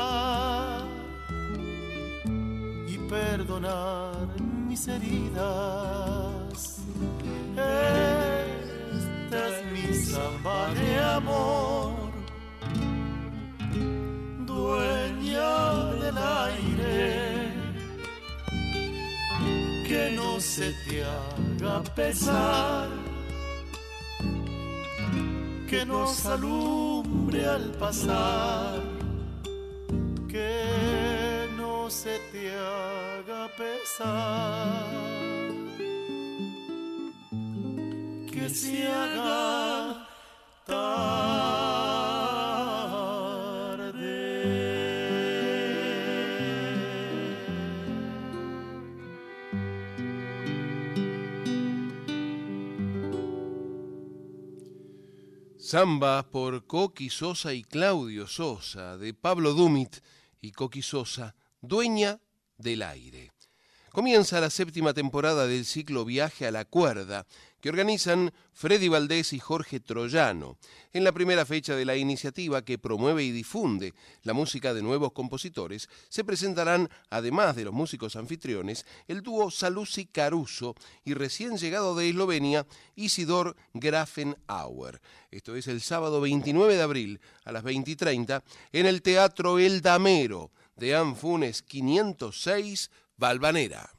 y perdonar mis heridas. Esta es mi samba de amor, dueña del aire, que no se te haga pesar, que nos alumbre al pasar, que no se te haga pesar, que se haga Samba por Coqui Sosa y Claudio Sosa, de Pablo Dumit y Coqui Sosa, dueña del aire. Comienza la séptima temporada del ciclo Viaje a la Cuerda, que organizan Freddy Valdés y Jorge Troyano, en la primera fecha de la iniciativa que promueve y difunde la música de nuevos compositores, se presentarán, además de los músicos anfitriones, el dúo Salusi Caruso y recién llegado de Eslovenia, Isidor Grafenauer. Esto es el sábado 29 de abril a las 20.30 en el Teatro El Damero de Anfunes 506, Valvanera.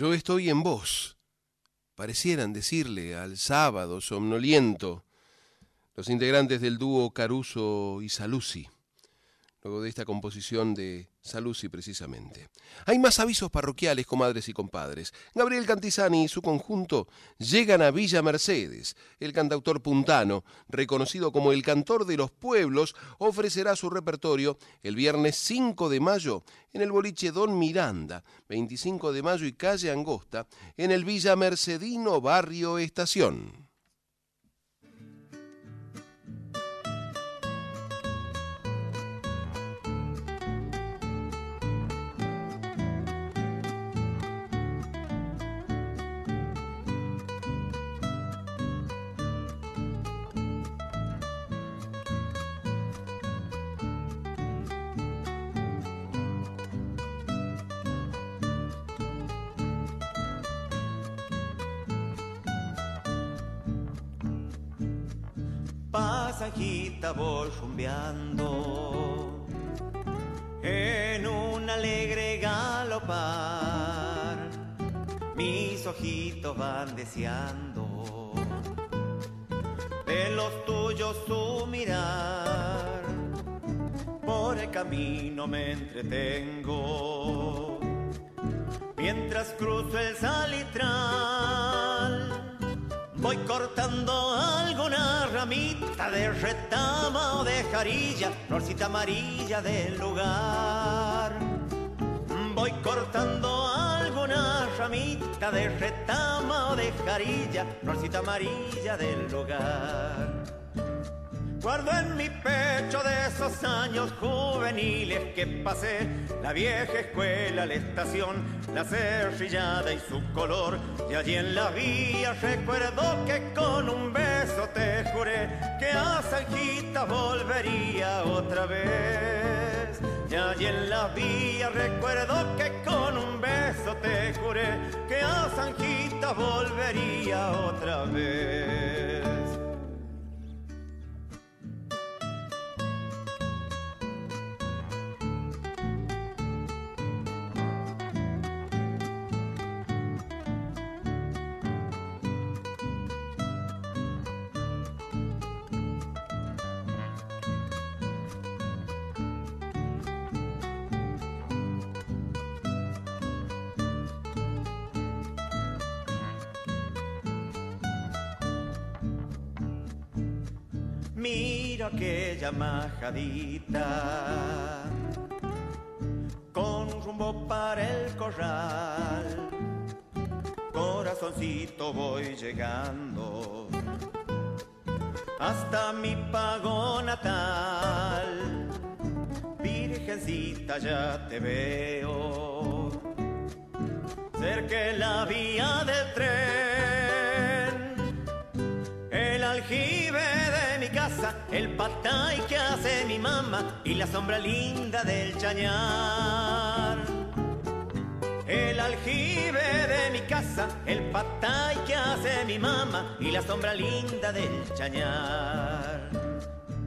Yo estoy en vos. Parecieran decirle al sábado somnoliento los integrantes del dúo Caruso y Saluzzi luego de esta composición de Saluzzi precisamente. Hay más avisos parroquiales, comadres y compadres. Gabriel Cantizani y su conjunto llegan a Villa Mercedes. El cantautor puntano, reconocido como el cantor de los pueblos, ofrecerá su repertorio el viernes 5 de mayo en el boliche Don Miranda, 25 de mayo y calle Angosta, en el Villa Mercedino Barrio Estación. Rumbeando en un alegre galopar. Mis ojitos van deseando de los tuyos su mirar. Por el camino me entretengo mientras cruzo el salitral Voy cortando alguna ramita de retama o de jarilla, florcita amarilla del lugar. Voy cortando alguna ramita de retama o de jarilla, florcita amarilla del lugar. Guardo en mi pecho de esos años juveniles que pasé, la vieja escuela, la estación, la cerrillada y su color. Y allí en la vía recuerdo que con un beso te juré que a Sanjita volvería otra vez. Y allí en la vía recuerdo que con un beso te juré que a Sanjita volvería otra vez. Aquella majadita con rumbo para el corral. Corazoncito voy llegando hasta mi pago natal. Virgencita ya te veo cerca la vía del tren. El aljibe de el patay que hace mi mamá y la sombra linda del chañar. El aljibe de mi casa, el patay que hace mi mamá y la sombra linda del chañar.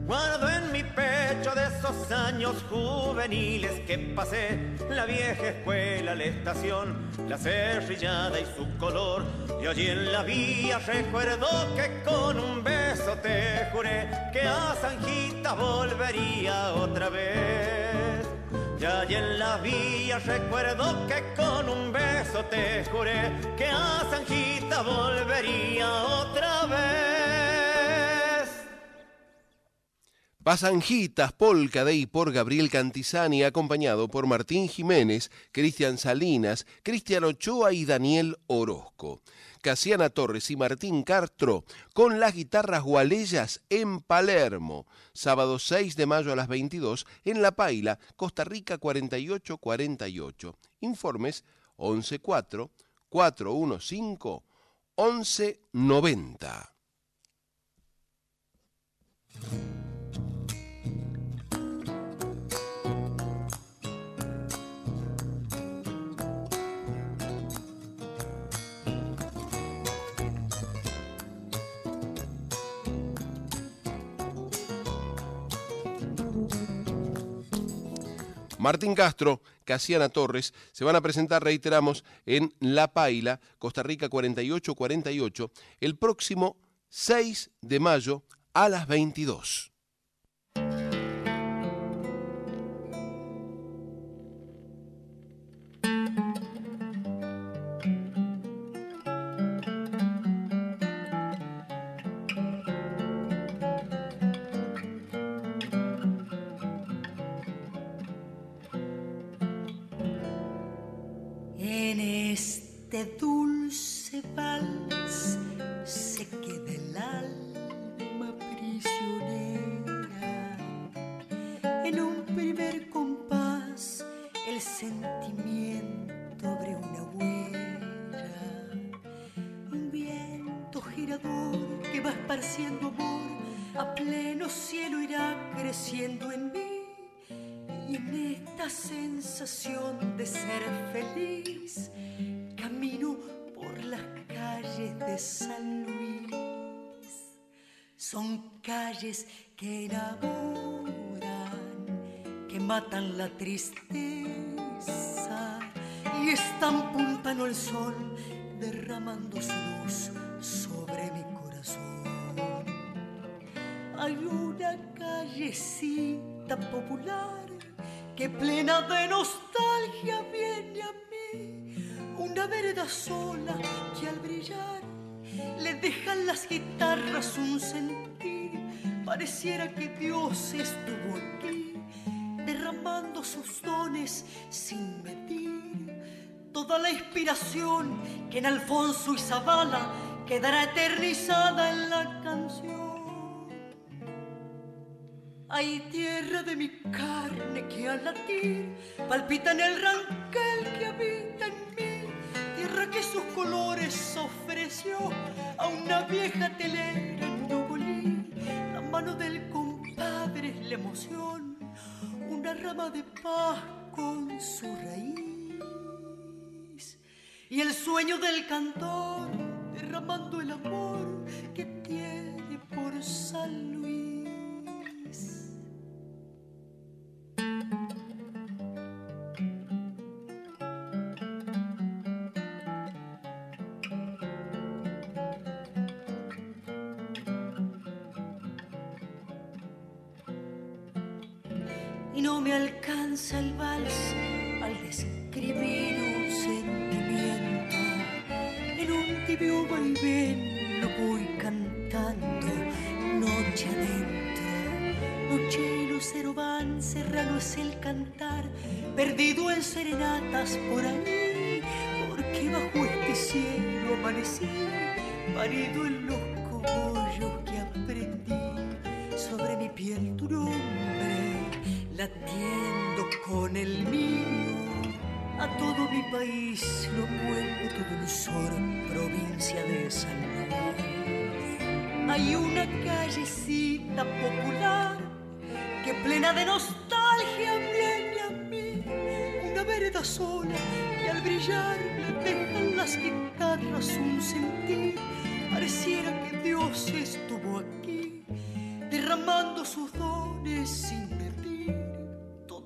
Guardo en mi pecho de esos años juveniles que pasé, la vieja escuela, la estación, la cerrillada y su color. Y allí en la vía recuerdo que con un beso te juré que a Sanjita volvería otra vez. Y allí en la vía recuerdo que con un beso te juré que a Sanjita volvería otra vez. Pasanjitas, Polka Day por Gabriel Cantizani, acompañado por Martín Jiménez, Cristian Salinas, Cristian Ochoa y Daniel Orozco. Casiana Torres y Martín Castro con las guitarras gualeyas en Palermo. Sábado 6 de mayo a las 22 en La Paila, Costa Rica 4848. Informes 114 415 1190. Martín Castro, Casiana Torres, se van a presentar, reiteramos, en La Paila, Costa Rica 4848, el próximo 6 de mayo a las 22. Abre una huella. Un viento girador que va esparciendo amor a pleno cielo irá creciendo en mí. Y en esta sensación de ser feliz, camino por las calles de San Luis. Son calles que enamoran, que matan la tristeza y están puntando el sol, derramando su luz sobre mi corazón. Hay una callecita popular que plena de nostalgia viene a mí. Una vereda sola que al brillar le dejan las guitarras un sentir. Pareciera que Dios estuvo aquí, derramando sus dones sin medir. Toda la inspiración que en Alfonso y Zavala quedará eternizada en la canción. Hay tierra de mi carne que al latir palpita en el ranquel que habita en mí. Tierra que sus colores ofreció a una vieja telera en Nogolí. La mano del compadre es la emoción, una rama de paz con su raíz. Y el sueño del cantor derramando el amor que tiene por San Luis. El vals al describir un sentimiento. En un tibio vaivén lo voy cantando noche adentro. Noche y lucero van, serrano es el cantar, perdido en serenatas por ahí, porque bajo este cielo amanecí, parido en los cogollos que aprendí sobre mi piel nombre latiendo con el mío. A todo mi país lo vuelve todo dulzor, provincia de San Luis. Hay una callecita popular que plena de nostalgia viene a mí. Una vereda sola que al brillar le dejan las guitarras un sentir. Pareciera que Dios estuvo aquí derramando sus dones sin.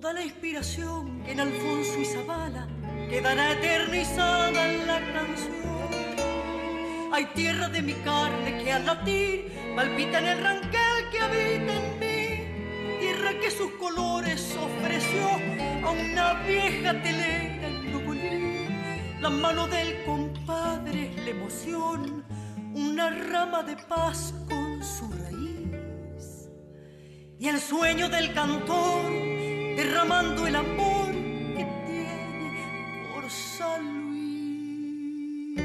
Toda la inspiración que en Alfonso y Zavala quedará eternizada en la canción. Hay tierra de mi carne que al latir palpita en el ranquel que habita en mí. Tierra que sus colores ofreció a una vieja telera en Nogolí. La mano del compadre es la emoción, una rama de paz con su raíz. Y el sueño del cantor derramando el amor que tiene por San Luis.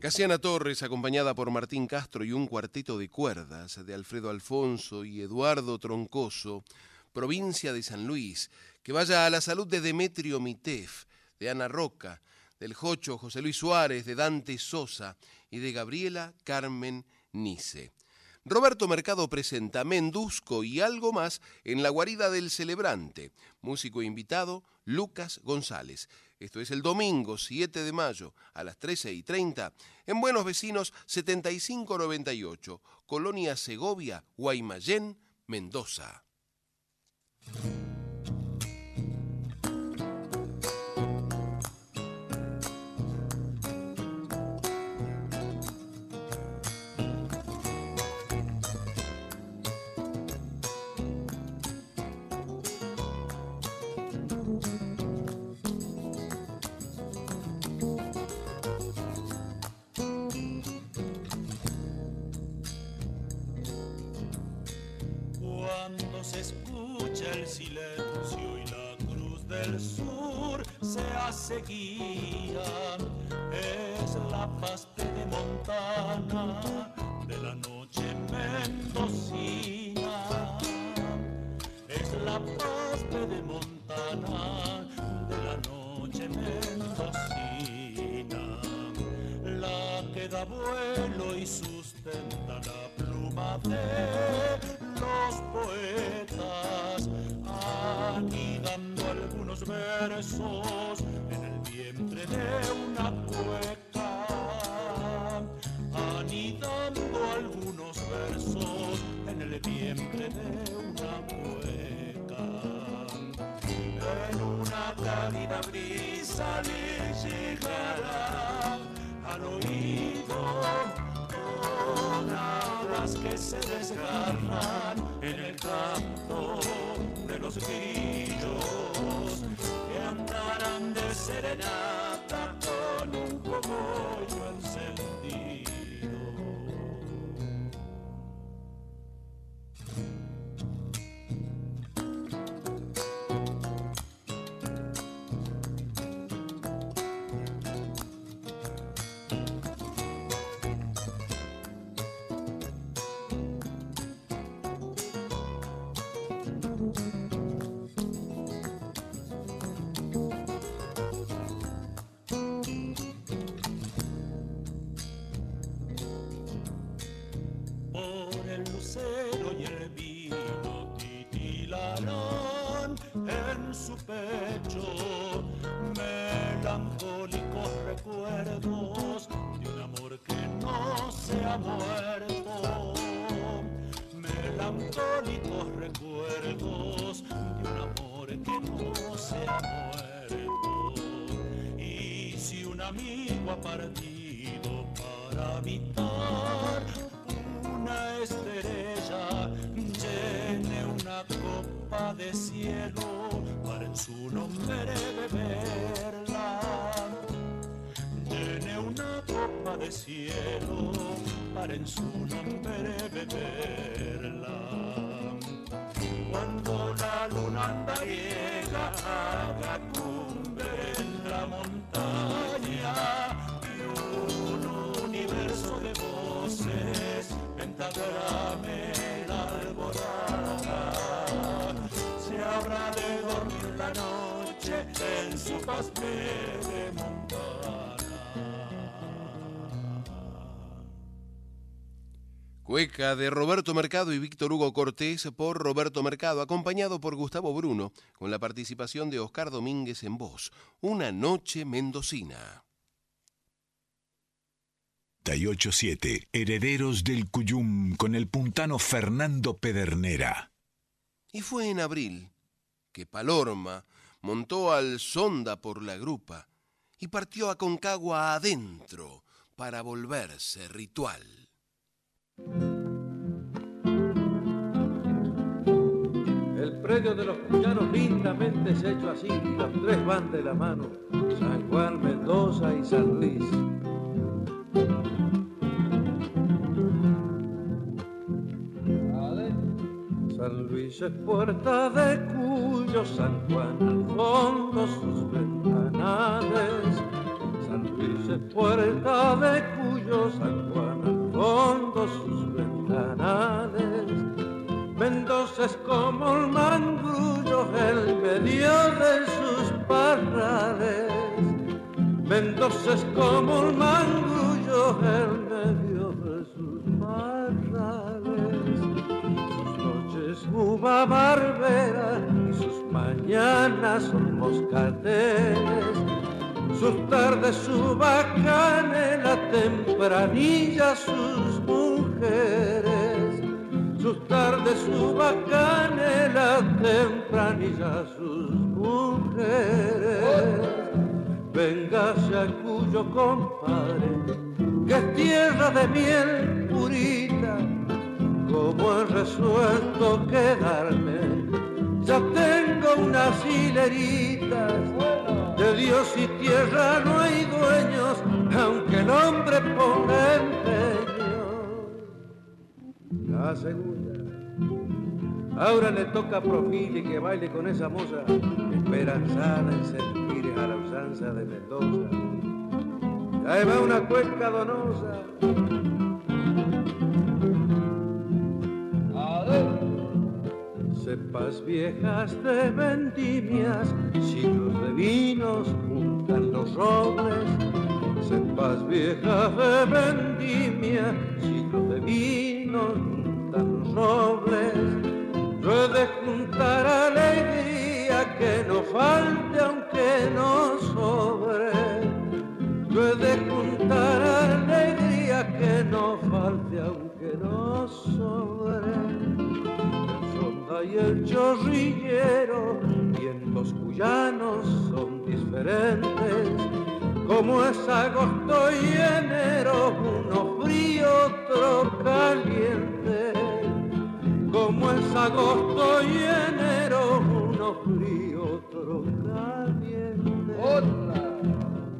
Casiana Torres, acompañada por Martín Castro y un cuarteto de cuerdas de Alfredo Alfonso y Eduardo Troncoso, provincia de San Luis, que vaya a la salud de Demetrio Mitef, de Ana Roca, del Jocho José Luis Suárez, de Dante Sosa y de Gabriela Carmen Nice. Roberto Mercado presenta Mendusco y algo más en la guarida del celebrante. Músico invitado, Lucas González. Esto es el domingo 7 de mayo a las 13 y 30 en Buenos Vecinos 7598, Colonia Segovia, Guaymallén, Mendoza. Silencio y la cruz del sur se hace guía, es la pasta de montana de la noche mendocina. Es la pasta de montana de la noche mendocina, la que da vuelo y sustenta la pluma de en el vientre de una cueca, anidando algunos versos en el vientre de una cueca. En una cálida brisa le llegará al oído que se desgarran en el canto de los grillos de su nombre beberla. Cuando la luna andariega haga cumbre la montaña y un universo de voces pentagrame la alborada se habrá de dormir la noche en su pastel de Cueca de Roberto Mercado y Víctor Hugo Cortés por Roberto Mercado, acompañado por Gustavo Bruno, con la participación de Oscar Domínguez en voz. Una noche mendocina. 987, Herederos del Cuyum con el puntano Fernando Pedernera. Y fue en abril que Palorma montó al sonda por la grupa y partió a Concagua adentro para volverse ritual. El predio de los cuyanos lindamente se ha hecho así, y los tres van de la mano, San Juan, Mendoza y San Luis. San Luis es puerta de Cuyo, San Juan al fondo sus ventanales. San Luis es puerta de Cuyo, San Juan sus ventanales. Mendoza es como el mangrullo en medio de sus parrales. Mendoza es como el mangrullo en medio de sus parrales. Sus noches uva barbera y sus mañanas son moscateles sus tardes su la tempranilla sus mujeres, sus tardes su la tempranilla sus mujeres. Véngase a cuyo compadre, que es tierra de miel purita, como he resuelto quedarme. Ya tengo unas hileritas, de Dios y tierra no hay dueños, aunque el hombre ponga empeño. La segunda. Ahora le toca a Profili que baile con esa moza, esperanzada en sentir a la usanza de Mendoza. Ahí va una cueca donosa. Cepas viejas de vendimias, siglos de vinos juntan los robles. Cepas viejas de vendimia, siglos de vinos juntan los robles. Yo juntar alegría que no falte aunque no sobre. Yo juntar alegría que no falte aunque no sobre y el chorrillero, vientos cuyanos son diferentes, como es agosto y enero, uno frío, otro caliente, como es agosto y enero, uno frío, otro caliente.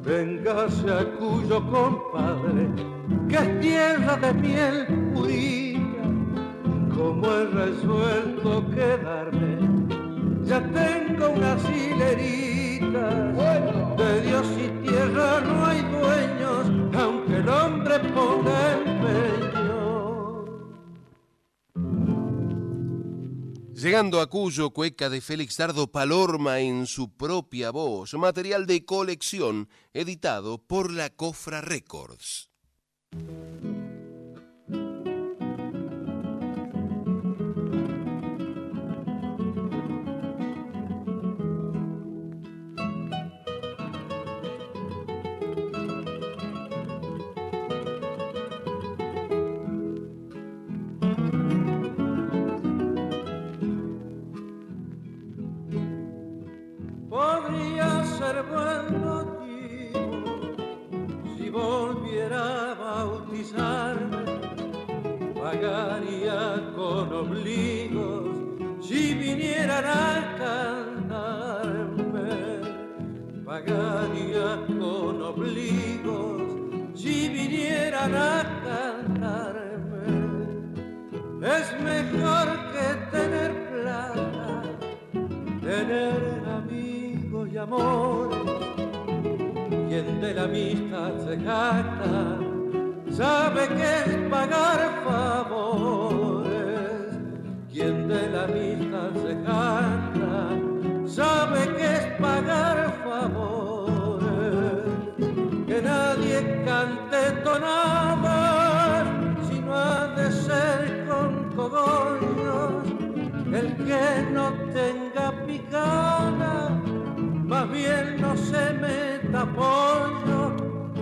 Véngase a cuyo compadre, que es tierra de miel he resuelto quedarme. Ya tengo unas hileritas, de Dios y tierra no hay dueños, aunque el hombre ponga empeño. Llegando a Cuyo, cueca de Félix Dardo Palorma en su propia voz, material de colección editado por la Cofra Records. Obligos si vinieran a cantarme, pagaría con obligos si vinieran a cantarme. Es mejor que tener plata, tener amigos y amor quien de la amistad se jacta sabe que es pagar favores. Quien de la amistad se jacta sabe que es pagar favores. Que nadie cante tonadas, sino ha de ser con cogollos. El que no tenga picana más bien no se meta pollo,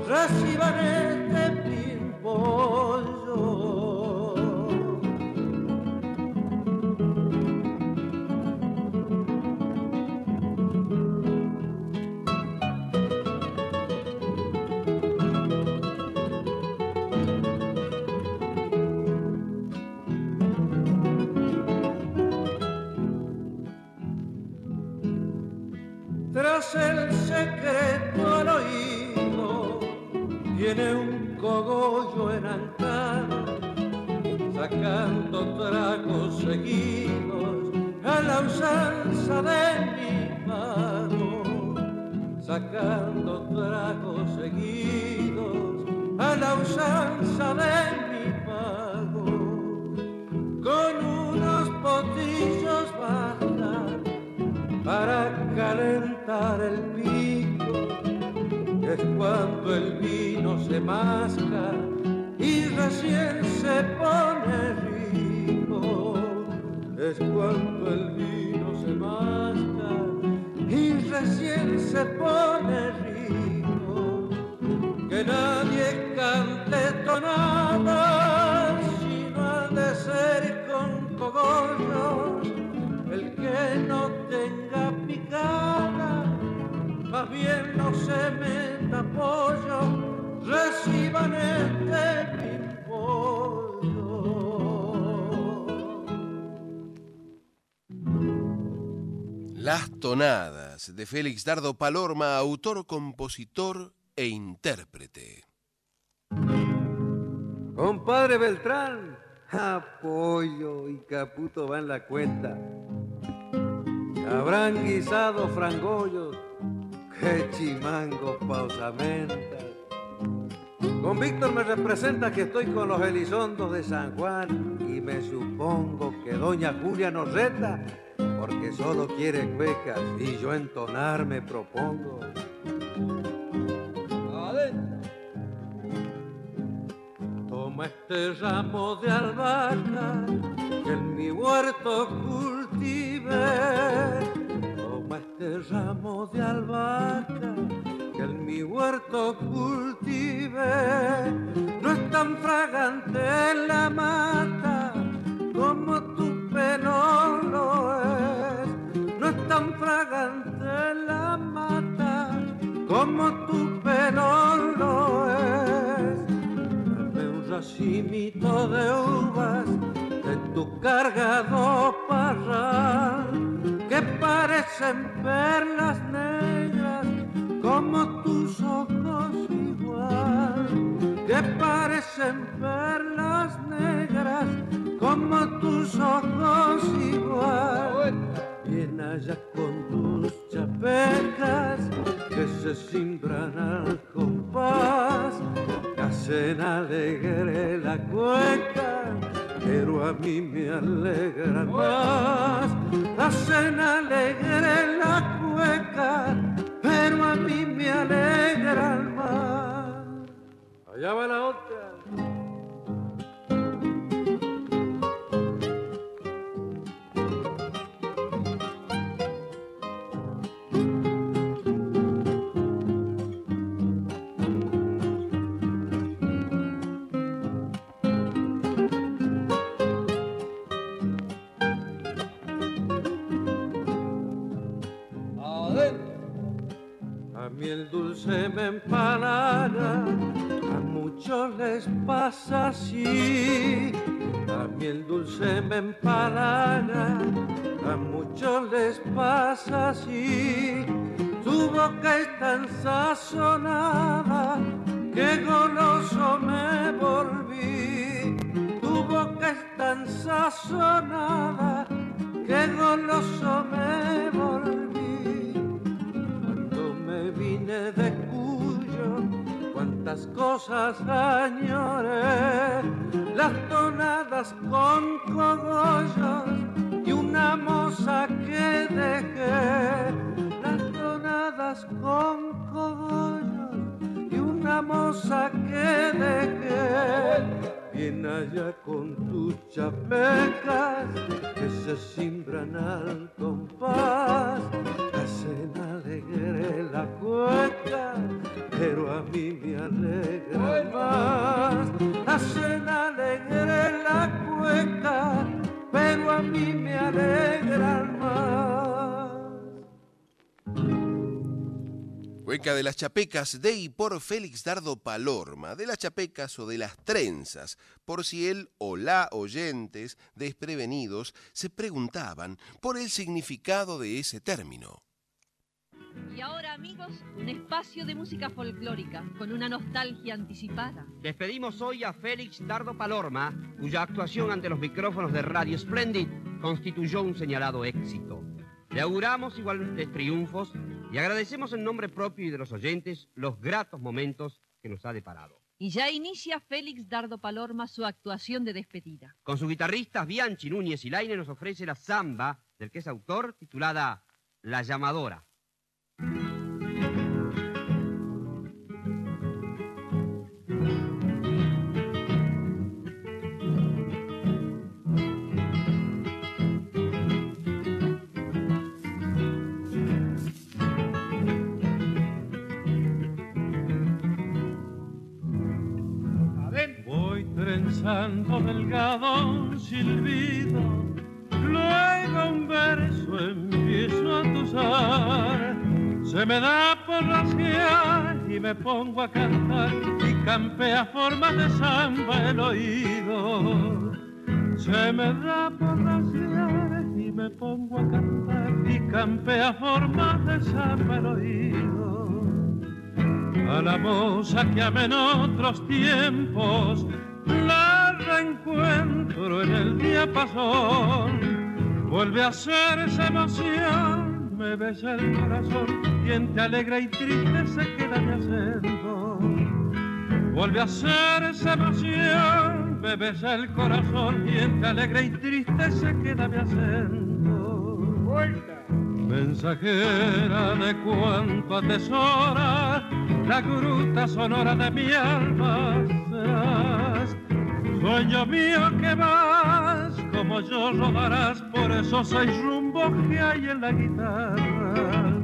reciban este pimpollo. El secreto al oído, tiene un cogollo en Ancana, sacando tragos seguidos a la usanza de mi mano, sacando tragos seguidos a la usanza de mi pago, con unos potillos basta para calentar el pico, es cuando el vino se masca y recién se pone rico, es cuando el vino se masca recién se pone rico, que nadie cante tonada, sino ha de ser con cogollos, el que no tenga picada, más bien no se meta pollo, reciban este Las tonadas de Félix Dardo Palorma, autor, compositor e intérprete. Compadre Beltrán, apoyo y caputo va en la cuenta. Habrán guisado frangollos, chimangos pausamentas. Con Víctor me representa que estoy con los Elizondos de San Juan y me supongo que doña Julia nos reta porque solo quiere cuecas y yo entonar me propongo. Toma este ramo de albahaca que en mi huerto cultive. Este ramo de albahaca que en mi huerto cultive. No es tan fragante la mata como tu pelo lo es. No es tan fragante la mata como tu pelo lo es. Dame un racimito de uvas de tu cargado parral parecen perlas negras como tus ojos igual, que parecen perlas negras como tus ojos igual. Bien allá con tus chapecas que se simbran al compás, que hacen alegre la cueca, pero a mí me alegra más. Hacen alegre la cueca, pero a mí me alegra más. Allá va la otra. Dulce me empalaga, a muchos les pasa así. A mí el dulce me empalaga, a muchos les pasa así. Tu boca es tan sazonada que goloso me volví. Tu boca es tan sazonada que goloso me volví de Cuyo, cuántas cosas añoré, las tonadas con cogollos y una moza que dejé, las tonadas con cogollos y una moza que dejé. Bien allá con tus chapecas que se simbran al compás, hacen alegre la cueca, pero a mí me alegra más. Hacen alegre la cueca, pero a mí me alegra más. Cueca de las Chapecas de y por Félix Dardo Palorma, de las Chapecas o de las Trenzas, por si él o la oyentes desprevenidos se preguntaban por el significado de ese término. Y ahora, amigos, un espacio de música folclórica con una nostalgia anticipada. Despedimos hoy a Félix Dardo Palorma, cuya actuación ante los micrófonos de Radio Splendid constituyó un señalado éxito. Le auguramos igualmente triunfos y agradecemos en nombre propio y de los oyentes los gratos momentos que nos ha deparado. Y ya inicia Félix Dardo Palorma su actuación de despedida. Con sus guitarristas Bianchi, Núñez y Laine nos ofrece la samba del que es autor titulada La Llamadora. Canto delgado, silbido, luego un verso empiezo a tusar. Se me da por rasguear y me pongo a cantar y campea formas de samba el oído. Se me da por rasguear y me pongo a cantar y campea formas de samba el oído. A la moza que amé en otros tiempos la reencuentro en el diapasón. Vuelve a ser esa emoción, me besa el corazón, quien te alegra y triste se queda mi acento. Vuelve a ser esa emoción, me besa el corazón, quien te alegra y triste se queda mi acento. Mensajera de cuanto atesora la gruta sonora de mi alma serás. Sueño mío que vas, como yo rodarás por esos seis rumbos que hay en la guitarra.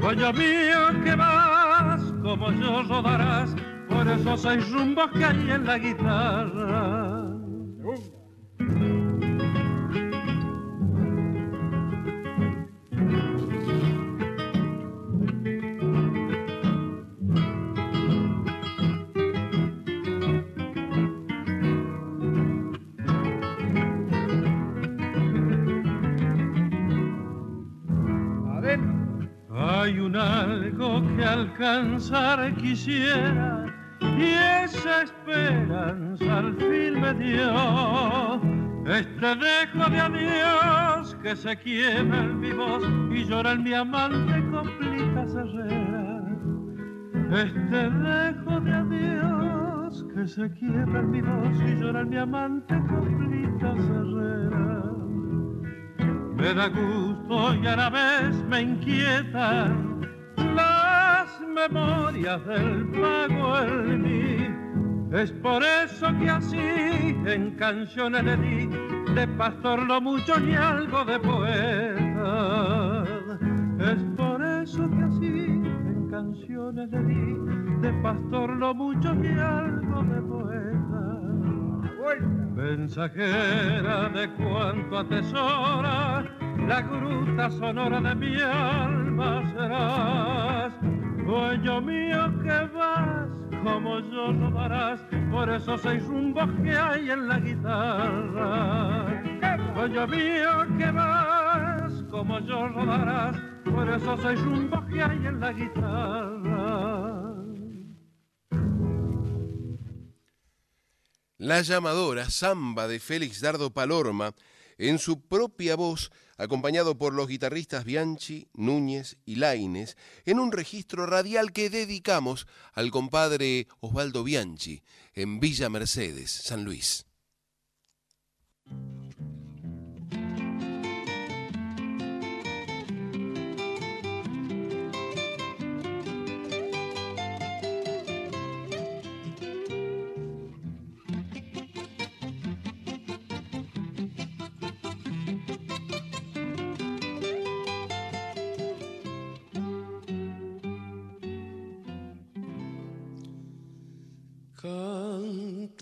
Sueño mío que vas, como yo rodarás por esos seis rumbos que hay en la guitarra. Que alcanzar quisiera y esa esperanza al fin me dio. Este dejo de adiós que se quiebra en mi voz y llora en mi amante completa herrera. Este dejo de adiós que se quiebra en mi voz y llora en mi amante completa herrera. Me da gusto y a la vez me inquietan memorias del pago en mí. Es por eso que así en canciones le di de pastor lo mucho ni algo de poeta. Es por eso que así en canciones le di de pastor lo mucho ni algo de poeta. Mensajera de cuanto atesora la gruta sonora de mi alma serás. Dueño mío que vas, como yo no darás por esos seis rumbos que hay en la guitarra. Dueño mío que vas, como yo rodarás por esos seis rumbos que hay en la guitarra. La llamadora Samba de Félix Dardo Palorma, en su propia voz, acompañado por los guitarristas Bianchi, Núñez y Laines, en un registro radial que dedicamos al compadre Osvaldo Bianchi, en Villa Mercedes, San Luis.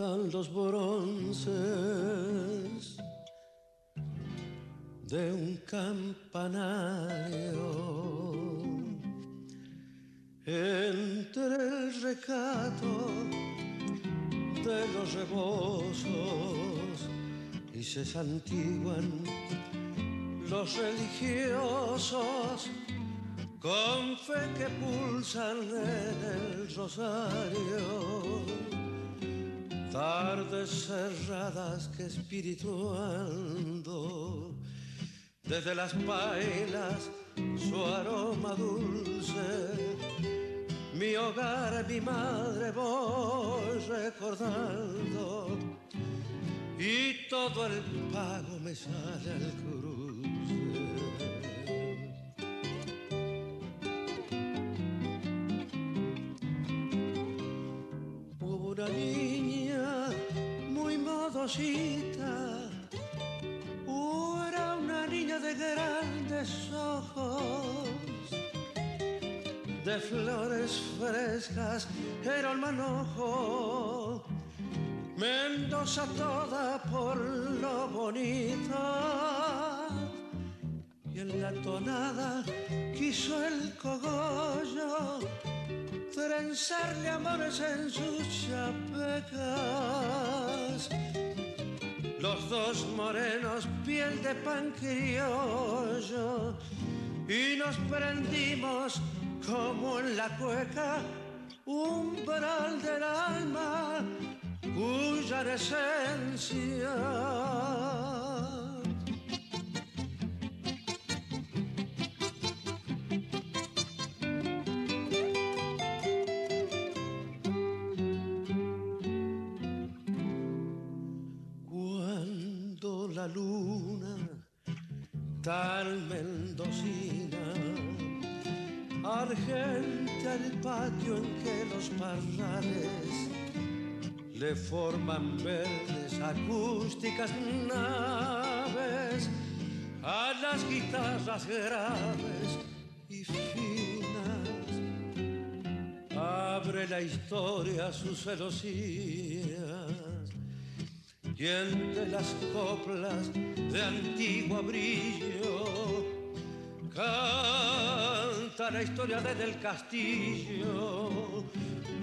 Los bronces de un campanario. Entre el recato de los rebozos y se santiguan los religiosos con fe que pulsan el rosario, tardes cerradas que espirituando desde las pailas su aroma dulce, mi hogar, mi madre voy recordando y todo el pago me sale al cruce. una niña modosita, era una niña de grandes ojos, de flores frescas era el manojo, Mendoza toda por lo bonita y en la tonada quiso el cogollo trenzarle amores en sus chapecas. Los dos morenos, piel de pan criollo, y nos prendimos como en la cueca, umbral del alma, cuya esencia tan mendocina argenta el patio en que los parrales le forman verdes acústicas naves a las guitarras graves y finas. Abre la historia sus celosías y entre las coplas de antiguo brillo canta la historia de del castillo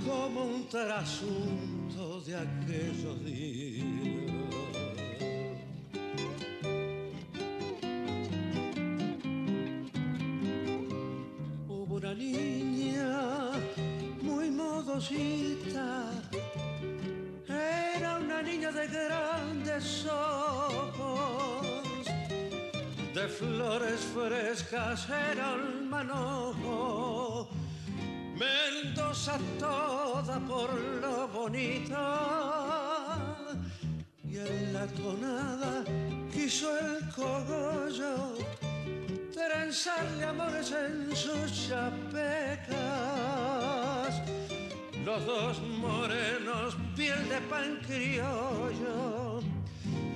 como un trasunto de aquellos días. Flores frescas era el manojo. Mendoza toda por lo bonita y en la tonada quiso el cogollo trenzarle amores en sus chapecas. Los dos morenos, piel de pan criollo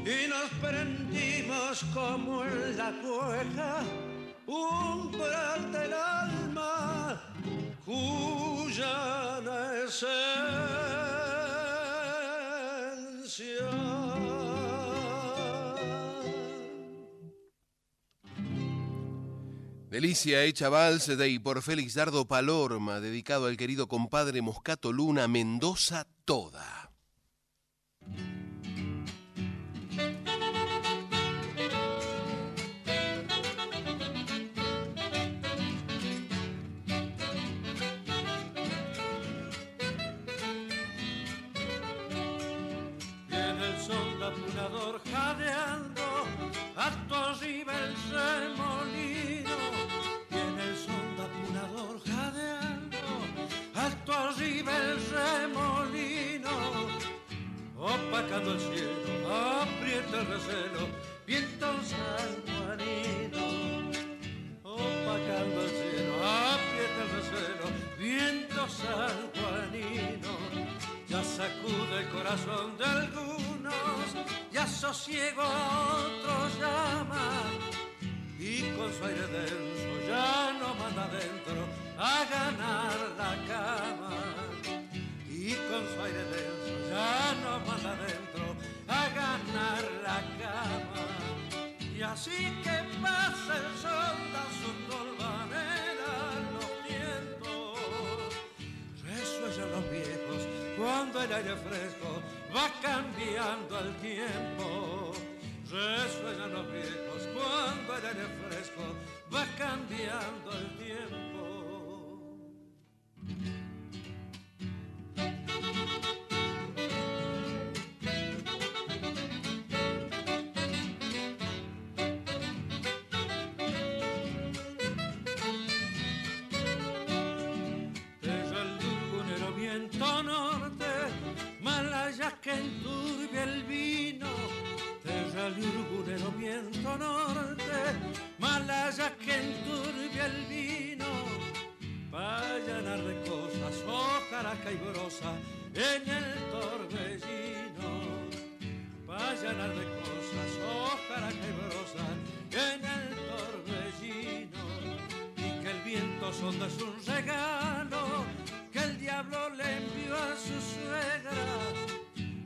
y nos prendimos como en la cueca, umbral del alma cuya esencia Delicia hecha vals de y por Félix Dardo Palorma, dedicado al querido compadre Moscato Luna Mendoza toda. Apunador jadeando, acto arriba el remolino. Viene el sol apunador jadeando, acto arriba el remolino. Opacando el cielo, aprieta el recelo, viento sanjuanino. Opacando el cielo, aprieta el recelo, viento sanjuanino ya sacude el corazón de algunos, ya sosiego a otros llama, y con su aire denso ya no manda adentro a ganar la cama, y con su aire denso ya no manda adentro a ganar la cama, y así que pasa el sol da su colvanera los vientos, resuellan los viejos cuando el aire fresco va cambiando el tiempo. Resuenan los viejos cuando el aire fresco va cambiando el tiempo. En el torbellino. Vayan a recosas, hojarasca y brosa en el torbellino y que el viento sonda es un regalo que el diablo le envió a su suegra.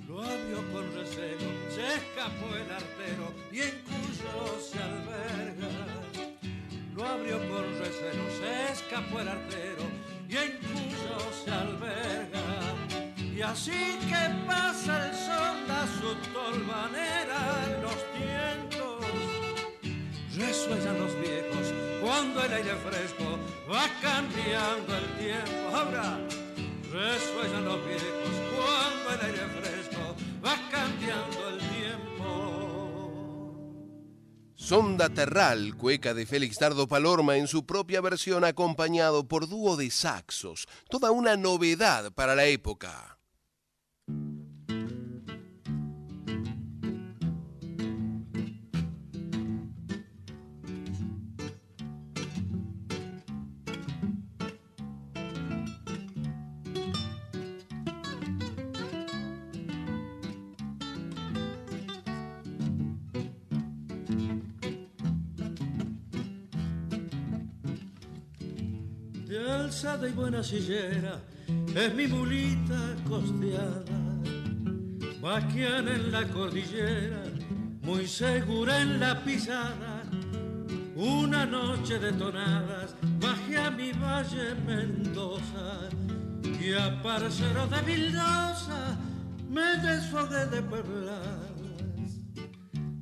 lo abrió con recelo, se escapó el artero y en Cuyo se alberga. Lo abrió con recelo, se escapó el artero así que pasa el sonda su tolvanera en los tientos, resuellan los viejos cuando el aire fresco va cambiando el tiempo. Ahora resuellan los viejos cuando el aire fresco va cambiando el tiempo. Sonda Terral, cueca de Félix Dardo Palorma en su propia versión acompañado por dúo de saxos, toda una novedad para la época. Alzada y buena sillera, es mi mulita costeada, vaquiana en la cordillera, muy segura en la pisada. Una noche de tonadas, bajé a mi valle Mendoza y a parcero de Vildosa me desfogué de puebladas.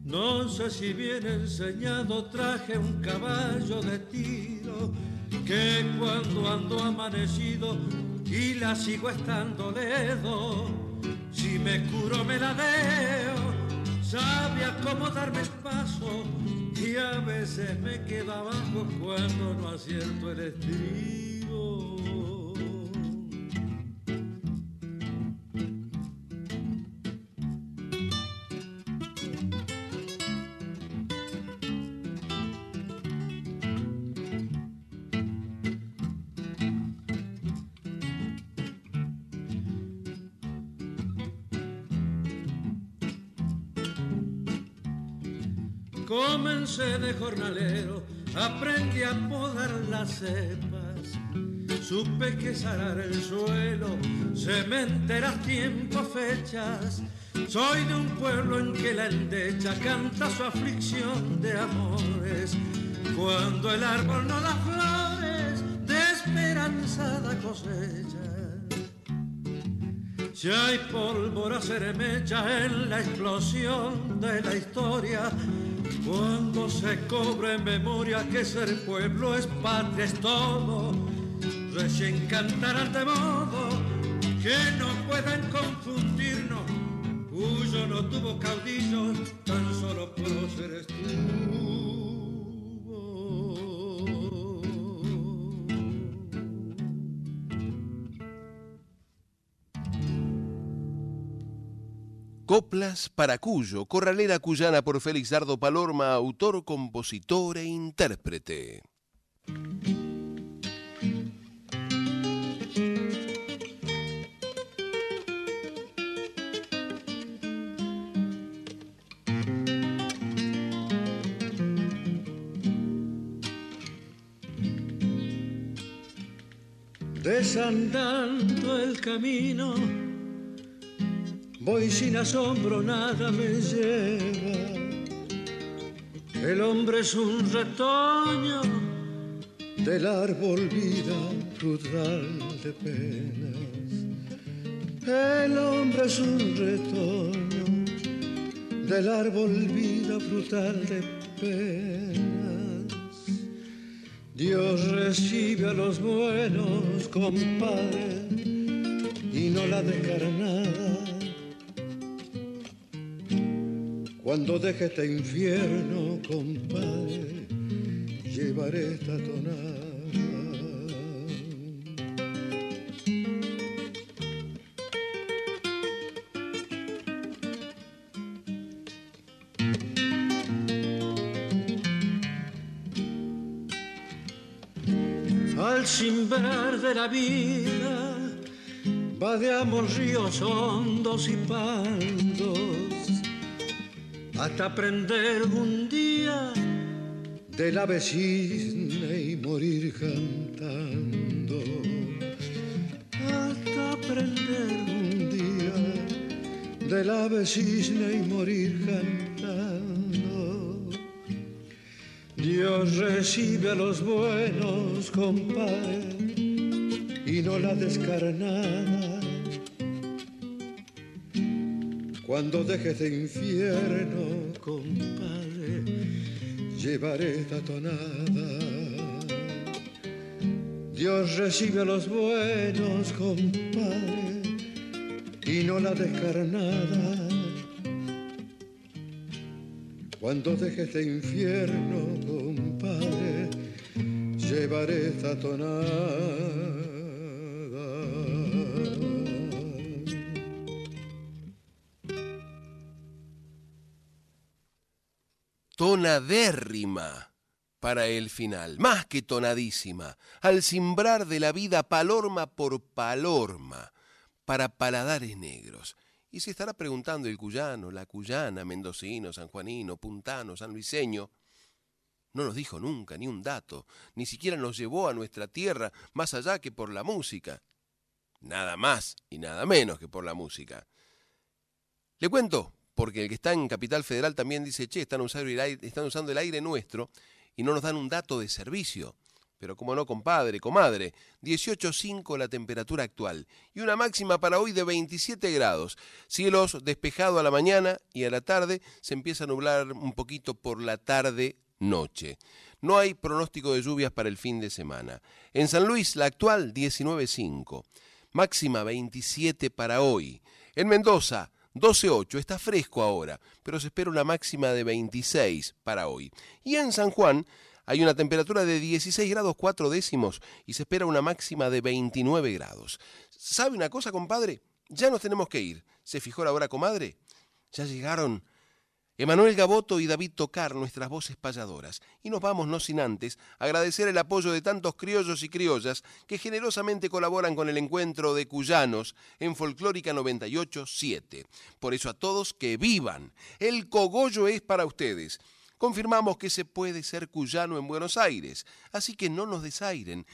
No sé si bien enseñado traje un caballo de tiro que cuando ando amanecido y la sigo estando ledo, si me curo me la veo, sabe acomodarme el paso y a veces me quedo abajo cuando no acierto el estribo. Comencé de jornalero, aprendí a podar las cepas, supe que sarar el suelo, cementeras, tiempos, fechas. Soy de un pueblo en que la endecha canta su aflicción de amores, cuando el árbol no da flores de esperanzada cosecha. Si hay pólvora se mecha en la explosión de la historia, cuando se cobra en memoria que ser pueblo es patria, es todo, recién cantarán de modo que no puedan confundirnos. Cuyo no tuvo caudillos, tan solo próceres Coplas para Cuyo, corralera cuyana por Félix Dardo Palorma, autor, compositor e intérprete. Desandando el camino, voy sin asombro, nada me lleva. El hombre es un retoño del árbol vida frutal de penas. El hombre es un retoño del árbol vida frutal de penas. Dios recibe a los buenos, compadre, y no la descarnada. Cuando deje este infierno, compadre, llevaré esta tonada. Al simbrar de la vida, vadeamos ríos hondos y pandos hasta aprender un día de la vecina y morir cantando. Hasta aprender un día del ave cisne y morir cantando. Dios recibe a los buenos, compadre, y no la descarnada. Cuando dejes de infierno, compadre, llevaré esta tonada. Dios recibe a los buenos, compadre, y no la descarnada. Cuando dejes de infierno, compadre, llevaré esta tonada. Tonadérrima para el final, más que tonadísima, al cimbrar de la vida palorma por palorma, para paladares negros. Y se estará preguntando el cuyano, la cuyana, mendocino, sanjuanino, puntano, sanluiseño. No nos dijo nunca ni un dato, ni siquiera nos llevó a nuestra tierra más allá que por la música. Nada más y nada menos que por la música. Le cuento, porque el que está en Capital Federal también dice, che, están usando el aire, nuestro y no nos dan un dato de servicio. Pero como no, compadre, comadre, 18.5 la temperatura actual y una máxima para hoy de 27 grados. Cielos despejados a la mañana y a la tarde se empieza a nublar un poquito por la tarde-noche. No hay pronóstico de lluvias para el fin de semana. En San Luis, la actual 19.5, máxima 27 para hoy. En Mendoza, 12.8, está fresco ahora, pero se espera una máxima de 26 para hoy. Y en San Juan hay una temperatura de 16 grados 4 décimos y se espera una máxima de 29 grados. ¿Sabe una cosa, compadre? Ya nos tenemos que ir. ¿Se fijó la hora, comadre? Ya llegaron Emanuel Gaboto y David Tocar, nuestras voces payadoras. Y nos vamos, no sin antes, agradecer el apoyo de tantos criollos y criollas que generosamente colaboran con el encuentro de cuyanos en Folclórica 98.7. Por eso a todos que vivan. El cogollo es para ustedes. Confirmamos que se puede ser cuyano en Buenos Aires, así que no nos desairen.